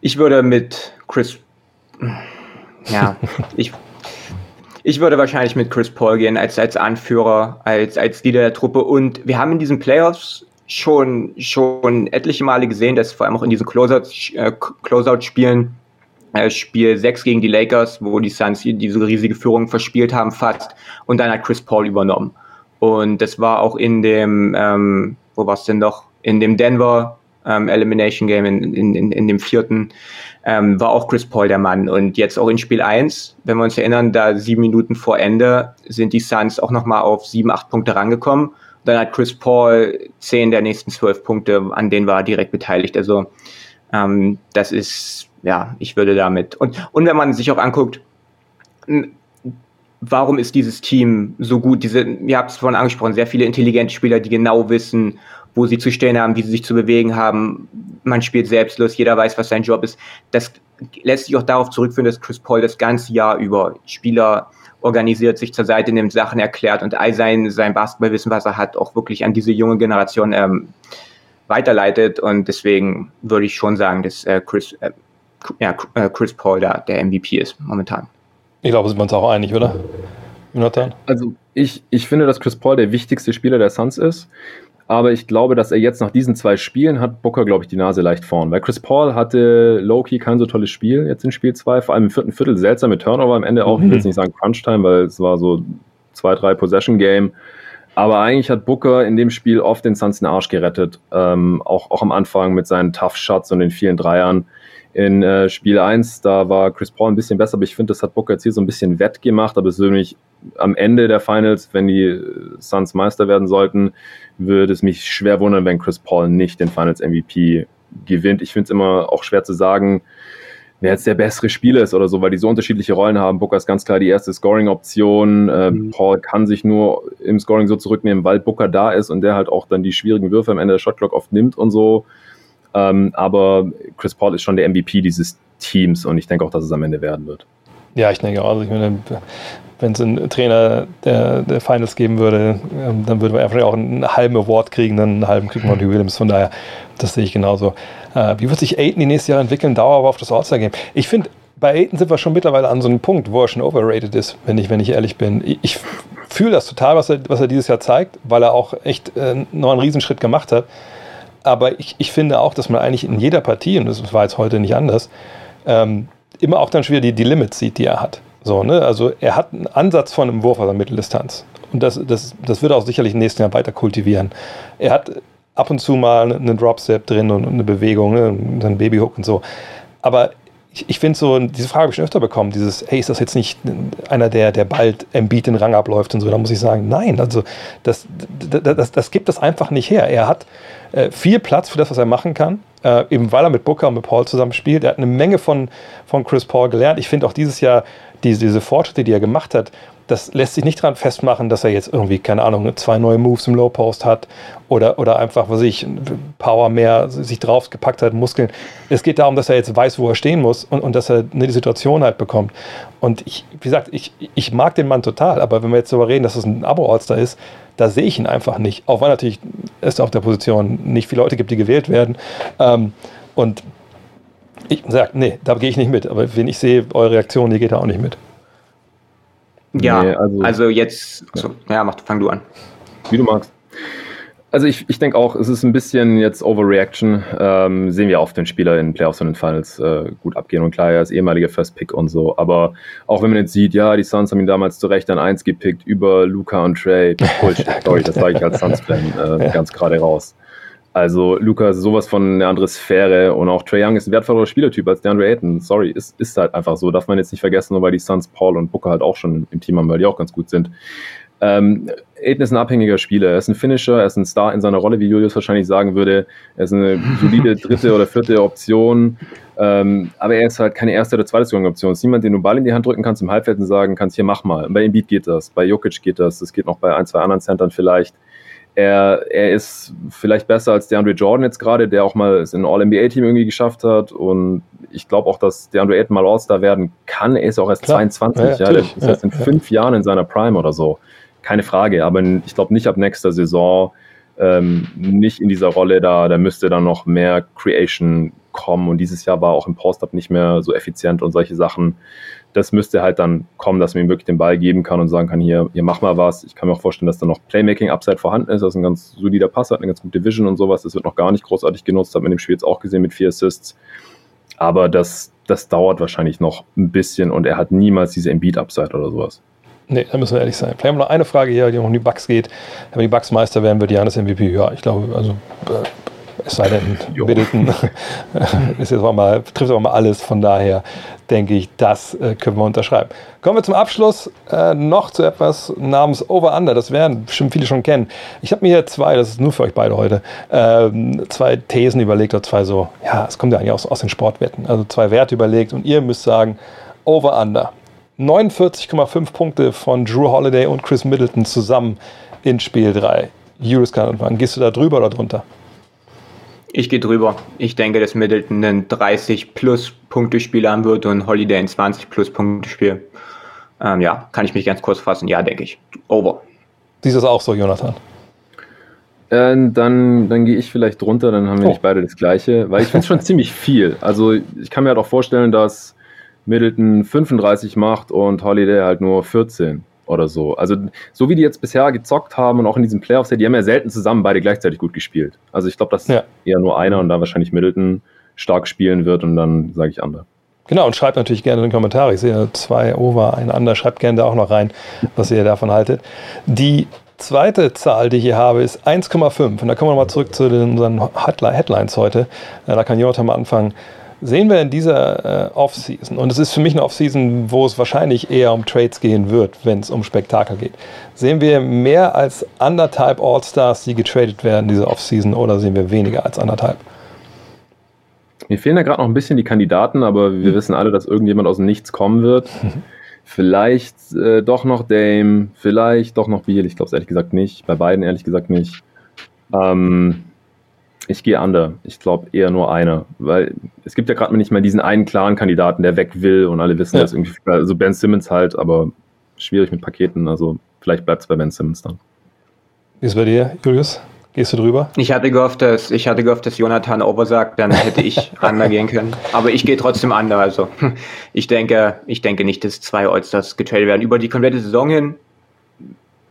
ich würde mit Chris ja, ich, ich würde wahrscheinlich mit Chris Paul gehen als, als Anführer, als, als Leader der Truppe. Und wir haben in diesen Playoffs schon, schon etliche Male gesehen, dass vor allem auch in diesen äh, Closeout-Spielen, äh, Spiel 6 gegen die Lakers, wo die Suns diese riesige Führung verspielt haben fast, und dann hat Chris Paul übernommen. Und das war auch in dem, ähm, wo war es denn doch, in dem Denver ähm, Elimination Game, in, in, in, in dem vierten, ähm, war auch Chris Paul der Mann. Und jetzt auch in Spiel 1, wenn wir uns erinnern, da sieben Minuten vor Ende sind die Suns auch nochmal auf sieben, acht Punkte rangekommen. Und dann hat Chris Paul zehn der nächsten zwölf Punkte, an denen war er direkt beteiligt. Also ähm, das ist, ja, ich würde damit. Und, und wenn man sich auch anguckt, warum ist dieses Team so gut? Diese, ihr habt es vorhin angesprochen, sehr viele intelligente Spieler, die genau wissen, wo sie zu stehen haben, wie sie sich zu bewegen haben. Man spielt selbstlos, jeder weiß, was sein Job ist. Das lässt sich auch darauf zurückführen, dass Chris Paul das ganze Jahr über Spieler organisiert, sich zur Seite nimmt, Sachen erklärt und all sein, sein Basketballwissen, was er hat, auch wirklich an diese junge Generation ähm, weiterleitet. Und deswegen würde ich schon sagen, dass äh, Chris, äh, ja, äh, Chris Paul da der MVP ist momentan.
Ich glaube, sind wir uns auch einig, oder? Jonathan?
Also ich, ich finde, dass Chris Paul der wichtigste Spieler der Suns ist. Aber ich glaube, dass er jetzt nach diesen zwei Spielen hat Booker, glaube ich, die Nase leicht vorn. Weil Chris Paul hatte Loki kein so tolles Spiel jetzt in Spiel 2, vor allem im vierten Viertel seltsame Turnover am Ende auch. Mhm. Ich will jetzt nicht sagen Crunch Time, weil es war so zwei, drei Possession Game. Aber eigentlich hat Booker in dem Spiel oft den Suns den Arsch gerettet. Ähm, auch, auch am Anfang mit seinen Tough Shots und den vielen Dreiern. In äh, Spiel 1, da war Chris Paul ein bisschen besser, aber ich finde, das hat Booker jetzt hier so ein bisschen wettgemacht. Aber es ist nämlich am Ende der Finals, wenn die Suns Meister werden sollten, würde es mich schwer wundern, wenn Chris Paul nicht den Finals MVP gewinnt. Ich finde es immer auch schwer zu sagen, wer jetzt der bessere Spieler ist oder so, weil die so unterschiedliche Rollen haben. Booker ist ganz klar die erste Scoring-Option. Äh, mhm. Paul kann sich nur im Scoring so zurücknehmen, weil Booker da ist und der halt auch dann die schwierigen Würfe am Ende der Shotclock oft nimmt und so. Ähm, aber Chris Paul ist schon der MVP dieses Teams und ich denke auch, dass es am Ende werden wird.
Ja, ich denke auch. Also ich meine, wenn es einen Trainer der, der Finals geben würde, ähm, dann würde man einfach auch einen halben Award kriegen, dann einen halben kriegt Monty Williams. Von daher, das sehe ich genauso. Äh, wie wird sich Aiden die nächste Jahr entwickeln? Dauer auf das All-Star-Game. Ich finde, bei Aiden sind wir schon mittlerweile an so einem Punkt, wo er schon overrated ist, wenn ich, wenn ich ehrlich bin. Ich, ich fühle das total, was er, was er dieses Jahr zeigt, weil er auch echt äh, noch einen Riesenschritt gemacht hat aber ich, ich finde auch, dass man eigentlich in jeder Partie, und das war jetzt heute nicht anders, ähm, immer auch dann schon wieder die, die Limits sieht, die er hat. So, ne? Also er hat einen Ansatz von einem Wurf aus der Mitteldistanz. Und das, das, das wird er auch sicherlich im nächsten Jahr weiter kultivieren. Er hat ab und zu mal einen Dropstep drin und eine Bewegung, ne? einen Babyhook und so. Aber ich, ich finde so, diese Frage habe ich schon öfter bekommen, dieses, hey, ist das jetzt nicht einer, der, der bald Embiid den Rang abläuft und so, da muss ich sagen, nein, also das, das, das, das gibt das einfach nicht her. Er hat äh, viel Platz für das, was er machen kann, äh, eben weil er mit Booker und mit Paul zusammen spielt. Er hat eine Menge von, von Chris Paul gelernt. Ich finde auch dieses Jahr diese, diese Fortschritte, die er gemacht hat, das lässt sich nicht daran festmachen, dass er jetzt irgendwie, keine Ahnung, zwei neue Moves im Low Post hat oder, oder einfach, was ich, Power mehr sich draufgepackt hat, Muskeln. Es geht darum, dass er jetzt weiß, wo er stehen muss und, und dass er eine Situation halt bekommt. Und ich, wie gesagt, ich, ich mag den Mann total, aber wenn wir jetzt darüber reden, dass es ein Abo-All-Star ist, da sehe ich ihn einfach nicht. Auch weil natürlich es auf der Position nicht viele Leute gibt, die gewählt werden. Ähm, und ich sage, nee, da gehe ich nicht mit. Aber wenn ich sehe, eure Reaktion, die geht da auch nicht mit.
Ja, nee, also, also, jetzt, achso, ja, mach, fang du an.
Wie du magst. Also ich, ich denke auch, es ist ein bisschen jetzt Overreaction. Ähm, sehen wir oft, wenn Spieler in Playoffs und in Finals äh, gut abgehen. Und klar, er ist ehemaliger First Pick und so. Aber auch wenn man jetzt sieht, ja, die Suns haben ihn damals zu Recht an 1 gepickt über Luca und Trey. Bullshit, sorry, das sage ich als Suns-Fan äh, ja. ganz gerade raus. Also Luca ist sowas von eine andere Sphäre und auch Trey Young ist ein wertvollerer Spielertyp als DeAndre Ayton. Sorry, ist, ist halt einfach so. Darf man jetzt nicht vergessen, nur weil die Suns Paul und Booker halt auch schon im Team haben, weil die auch ganz gut sind. Ähm, Aiden ist ein abhängiger Spieler. Er ist ein Finisher, er ist ein Star in seiner Rolle, wie Julius wahrscheinlich sagen würde. Er ist eine solide dritte oder vierte Option. Ähm, aber er ist halt keine erste oder zweite Option. Es ist niemand, den du Ball in die Hand drücken kannst im Halbfeld und sagen kannst, hier mach mal. Bei Embiid geht das, bei Jokic geht das, das geht noch bei ein, zwei anderen Centern vielleicht. Er, er ist vielleicht besser als DeAndre Jordan jetzt gerade, der auch mal es in ein All-NBA-Team irgendwie geschafft hat. Und ich glaube auch, dass DeAndre Ayton mal All-Star werden kann. Er ist auch erst Klar. 22, ja, ja, der ist ja, erst in fünf Jahren in seiner Prime oder so. Keine Frage, aber ich glaube nicht ab nächster Saison, ähm, nicht in dieser Rolle da, da müsste dann noch mehr Creation kommen. Und dieses Jahr war auch im Post-Up nicht mehr so effizient und solche Sachen das müsste halt dann kommen, dass man ihm wirklich den Ball geben kann und sagen kann, hier, hier mach mal was. Ich kann mir auch vorstellen, dass da noch Playmaking-Upside vorhanden ist, dass ein ganz solider Pass hat, eine ganz gute Vision und sowas. Das wird noch gar nicht großartig genutzt, hat man im Spiel jetzt auch gesehen mit vier Assists. Aber das, das dauert wahrscheinlich noch ein bisschen und er hat niemals diese Embiid-Upside oder sowas.
Nee, da müssen wir ehrlich sein. Vielleicht haben wir noch eine Frage hier, die um die Bugs geht. Wenn die Bugs Meister werden, wird Janis MVP. Ja, ich glaube, also äh, es sei denn, Middleton ist jetzt mal, trifft aber mal alles. Von daher denke ich, das äh, können wir unterschreiben. Kommen wir zum Abschluss äh, noch zu etwas namens Over Under. Das werden bestimmt viele schon kennen. Ich habe mir hier zwei, das ist nur für euch beide heute, äh, zwei Thesen überlegt oder zwei so, ja, es kommt ja eigentlich aus, aus den Sportwetten. Also zwei Werte überlegt und ihr müsst sagen, Over Under. 49,5 Punkte von Drew Holiday und Chris Middleton zusammen in Spiel 3. Julius kann anfangen. Gehst du da drüber oder drunter?
Ich gehe drüber. Ich denke, dass Middleton einen 30 plus Punkte Spiel haben wird und Holiday ein 20 plus Punkte Spiel. Ähm, ja, kann ich mich ganz kurz fassen. Ja, denke ich. Over.
Siehst du das auch so, Jonathan?
Äh, dann dann gehe ich vielleicht drunter, dann haben wir oh. nicht beide das Gleiche, weil ich finde es schon ziemlich viel. Also ich kann mir halt auch vorstellen, dass Middleton 35 macht und Holiday halt nur 14. oder so. Also, so wie die jetzt bisher gezockt haben und auch in diesen Playoffs, die haben ja selten zusammen beide gleichzeitig gut gespielt. Also, ich glaube, dass ja. eher nur einer und da wahrscheinlich Middleton stark spielen wird und dann sage ich andere.
Genau, und schreibt natürlich gerne in den Kommentaren. Ich sehe zwei Over, ein Under. Schreibt gerne da auch noch rein, was ihr davon haltet. Die zweite Zahl, die ich hier habe, ist 1,5. Und da kommen wir nochmal zurück zu den, unseren Headlines heute. Da kann Jota mal anfangen. Sehen wir in dieser äh, Offseason, und es ist für mich eine Offseason, wo es wahrscheinlich eher um Trades gehen wird, wenn es um Spektakel geht, sehen wir mehr als anderthalb All-Stars, die getradet werden diese Offseason, oder sehen wir weniger als anderthalb?
Mir fehlen da gerade noch ein bisschen die Kandidaten, aber wir mhm. wissen alle, dass irgendjemand aus dem Nichts kommen wird. Vielleicht äh, doch noch Dame, vielleicht doch noch Beal. Ich glaube es ehrlich gesagt nicht. Bei beiden ehrlich gesagt nicht. Ähm, ich gehe under. Ich glaube eher nur einer, weil es gibt ja gerade nicht mehr diesen einen klaren Kandidaten, der weg will und alle wissen, ja. dass irgendwie, also Ben Simmons halt, aber schwierig mit Paketen. Also vielleicht bleibt es bei Ben Simmons dann.
Wie ist es bei dir, Julius? Gehst du drüber?
Ich hatte gehofft, dass, ich hatte gehofft, dass Jonathan over sagt, dann hätte ich under gehen können. Aber ich gehe trotzdem under. Also ich denke, ich denke nicht, dass zwei Allstars getradet werden. Über die komplette Saison hin,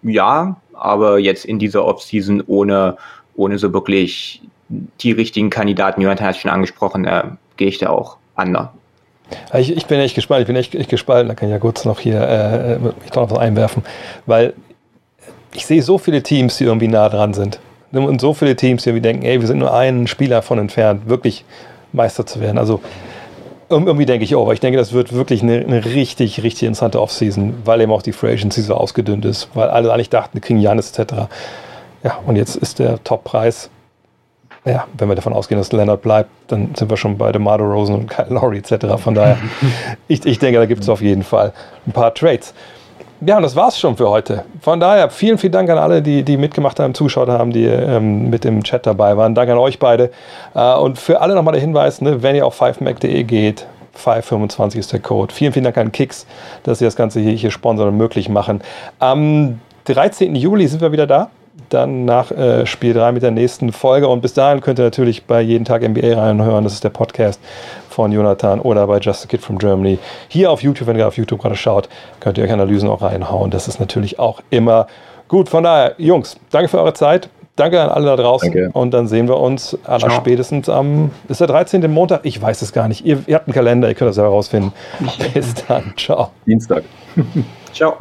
ja, aber jetzt in dieser Offseason ohne, ohne so wirklich die richtigen Kandidaten, Jonathan hat es schon angesprochen, äh, gehe ich da auch under.
Ich, ich, bin echt gespannt, ich bin echt, echt gespannt, da kann ich ja kurz noch hier äh, mich noch was einwerfen, weil ich sehe so viele Teams, die irgendwie nah dran sind und so viele Teams, die denken, ey, wir sind nur einen Spieler von entfernt, wirklich Meister zu werden. Also irgendwie denke ich auch, ich denke, das wird wirklich eine, eine richtig, richtig interessante Offseason, weil eben auch die Free Agency so ausgedünnt ist, weil alle eigentlich dachten, wir kriegen Janis etc. Ja, und jetzt ist der Toppreis, ja, wenn wir davon ausgehen, dass Leonard bleibt, dann sind wir schon bei DeMar Rosen und Kyle Lowry etc. Von daher, ich, ich denke, da gibt es auf jeden Fall ein paar Trades. Ja, und das war's schon für heute. Von daher, vielen, vielen Dank an alle, die, die mitgemacht haben, zugeschaut haben, die ähm, mit dem Chat dabei waren. Danke an euch beide. Äh, und für alle nochmal der Hinweis, ne, wenn ihr auf 5mac.de geht, 525 ist der Code. Vielen, vielen Dank an Kicks, dass sie das Ganze hier, hier sponsern und möglich machen. Am 13. Juli sind wir wieder da dann nach äh, Spiel 3 mit der nächsten Folge. Und bis dahin könnt ihr natürlich bei jeden Tag NBA reinhören. Das ist der Podcast von Jonathan oder bei Just a Kid from Germany. Hier auf YouTube, wenn ihr auf YouTube gerade schaut, könnt ihr euch Analysen auch reinhauen. Das ist natürlich auch immer gut. Von daher, Jungs, danke für eure Zeit. Danke an alle da draußen. Danke. Und dann sehen wir uns aller spätestens am, ist der 13. Montag? Ich weiß es gar nicht. Ihr, ihr habt einen Kalender, ihr könnt das selber rausfinden. Bis dann. Ciao.
Dienstag.
Ciao.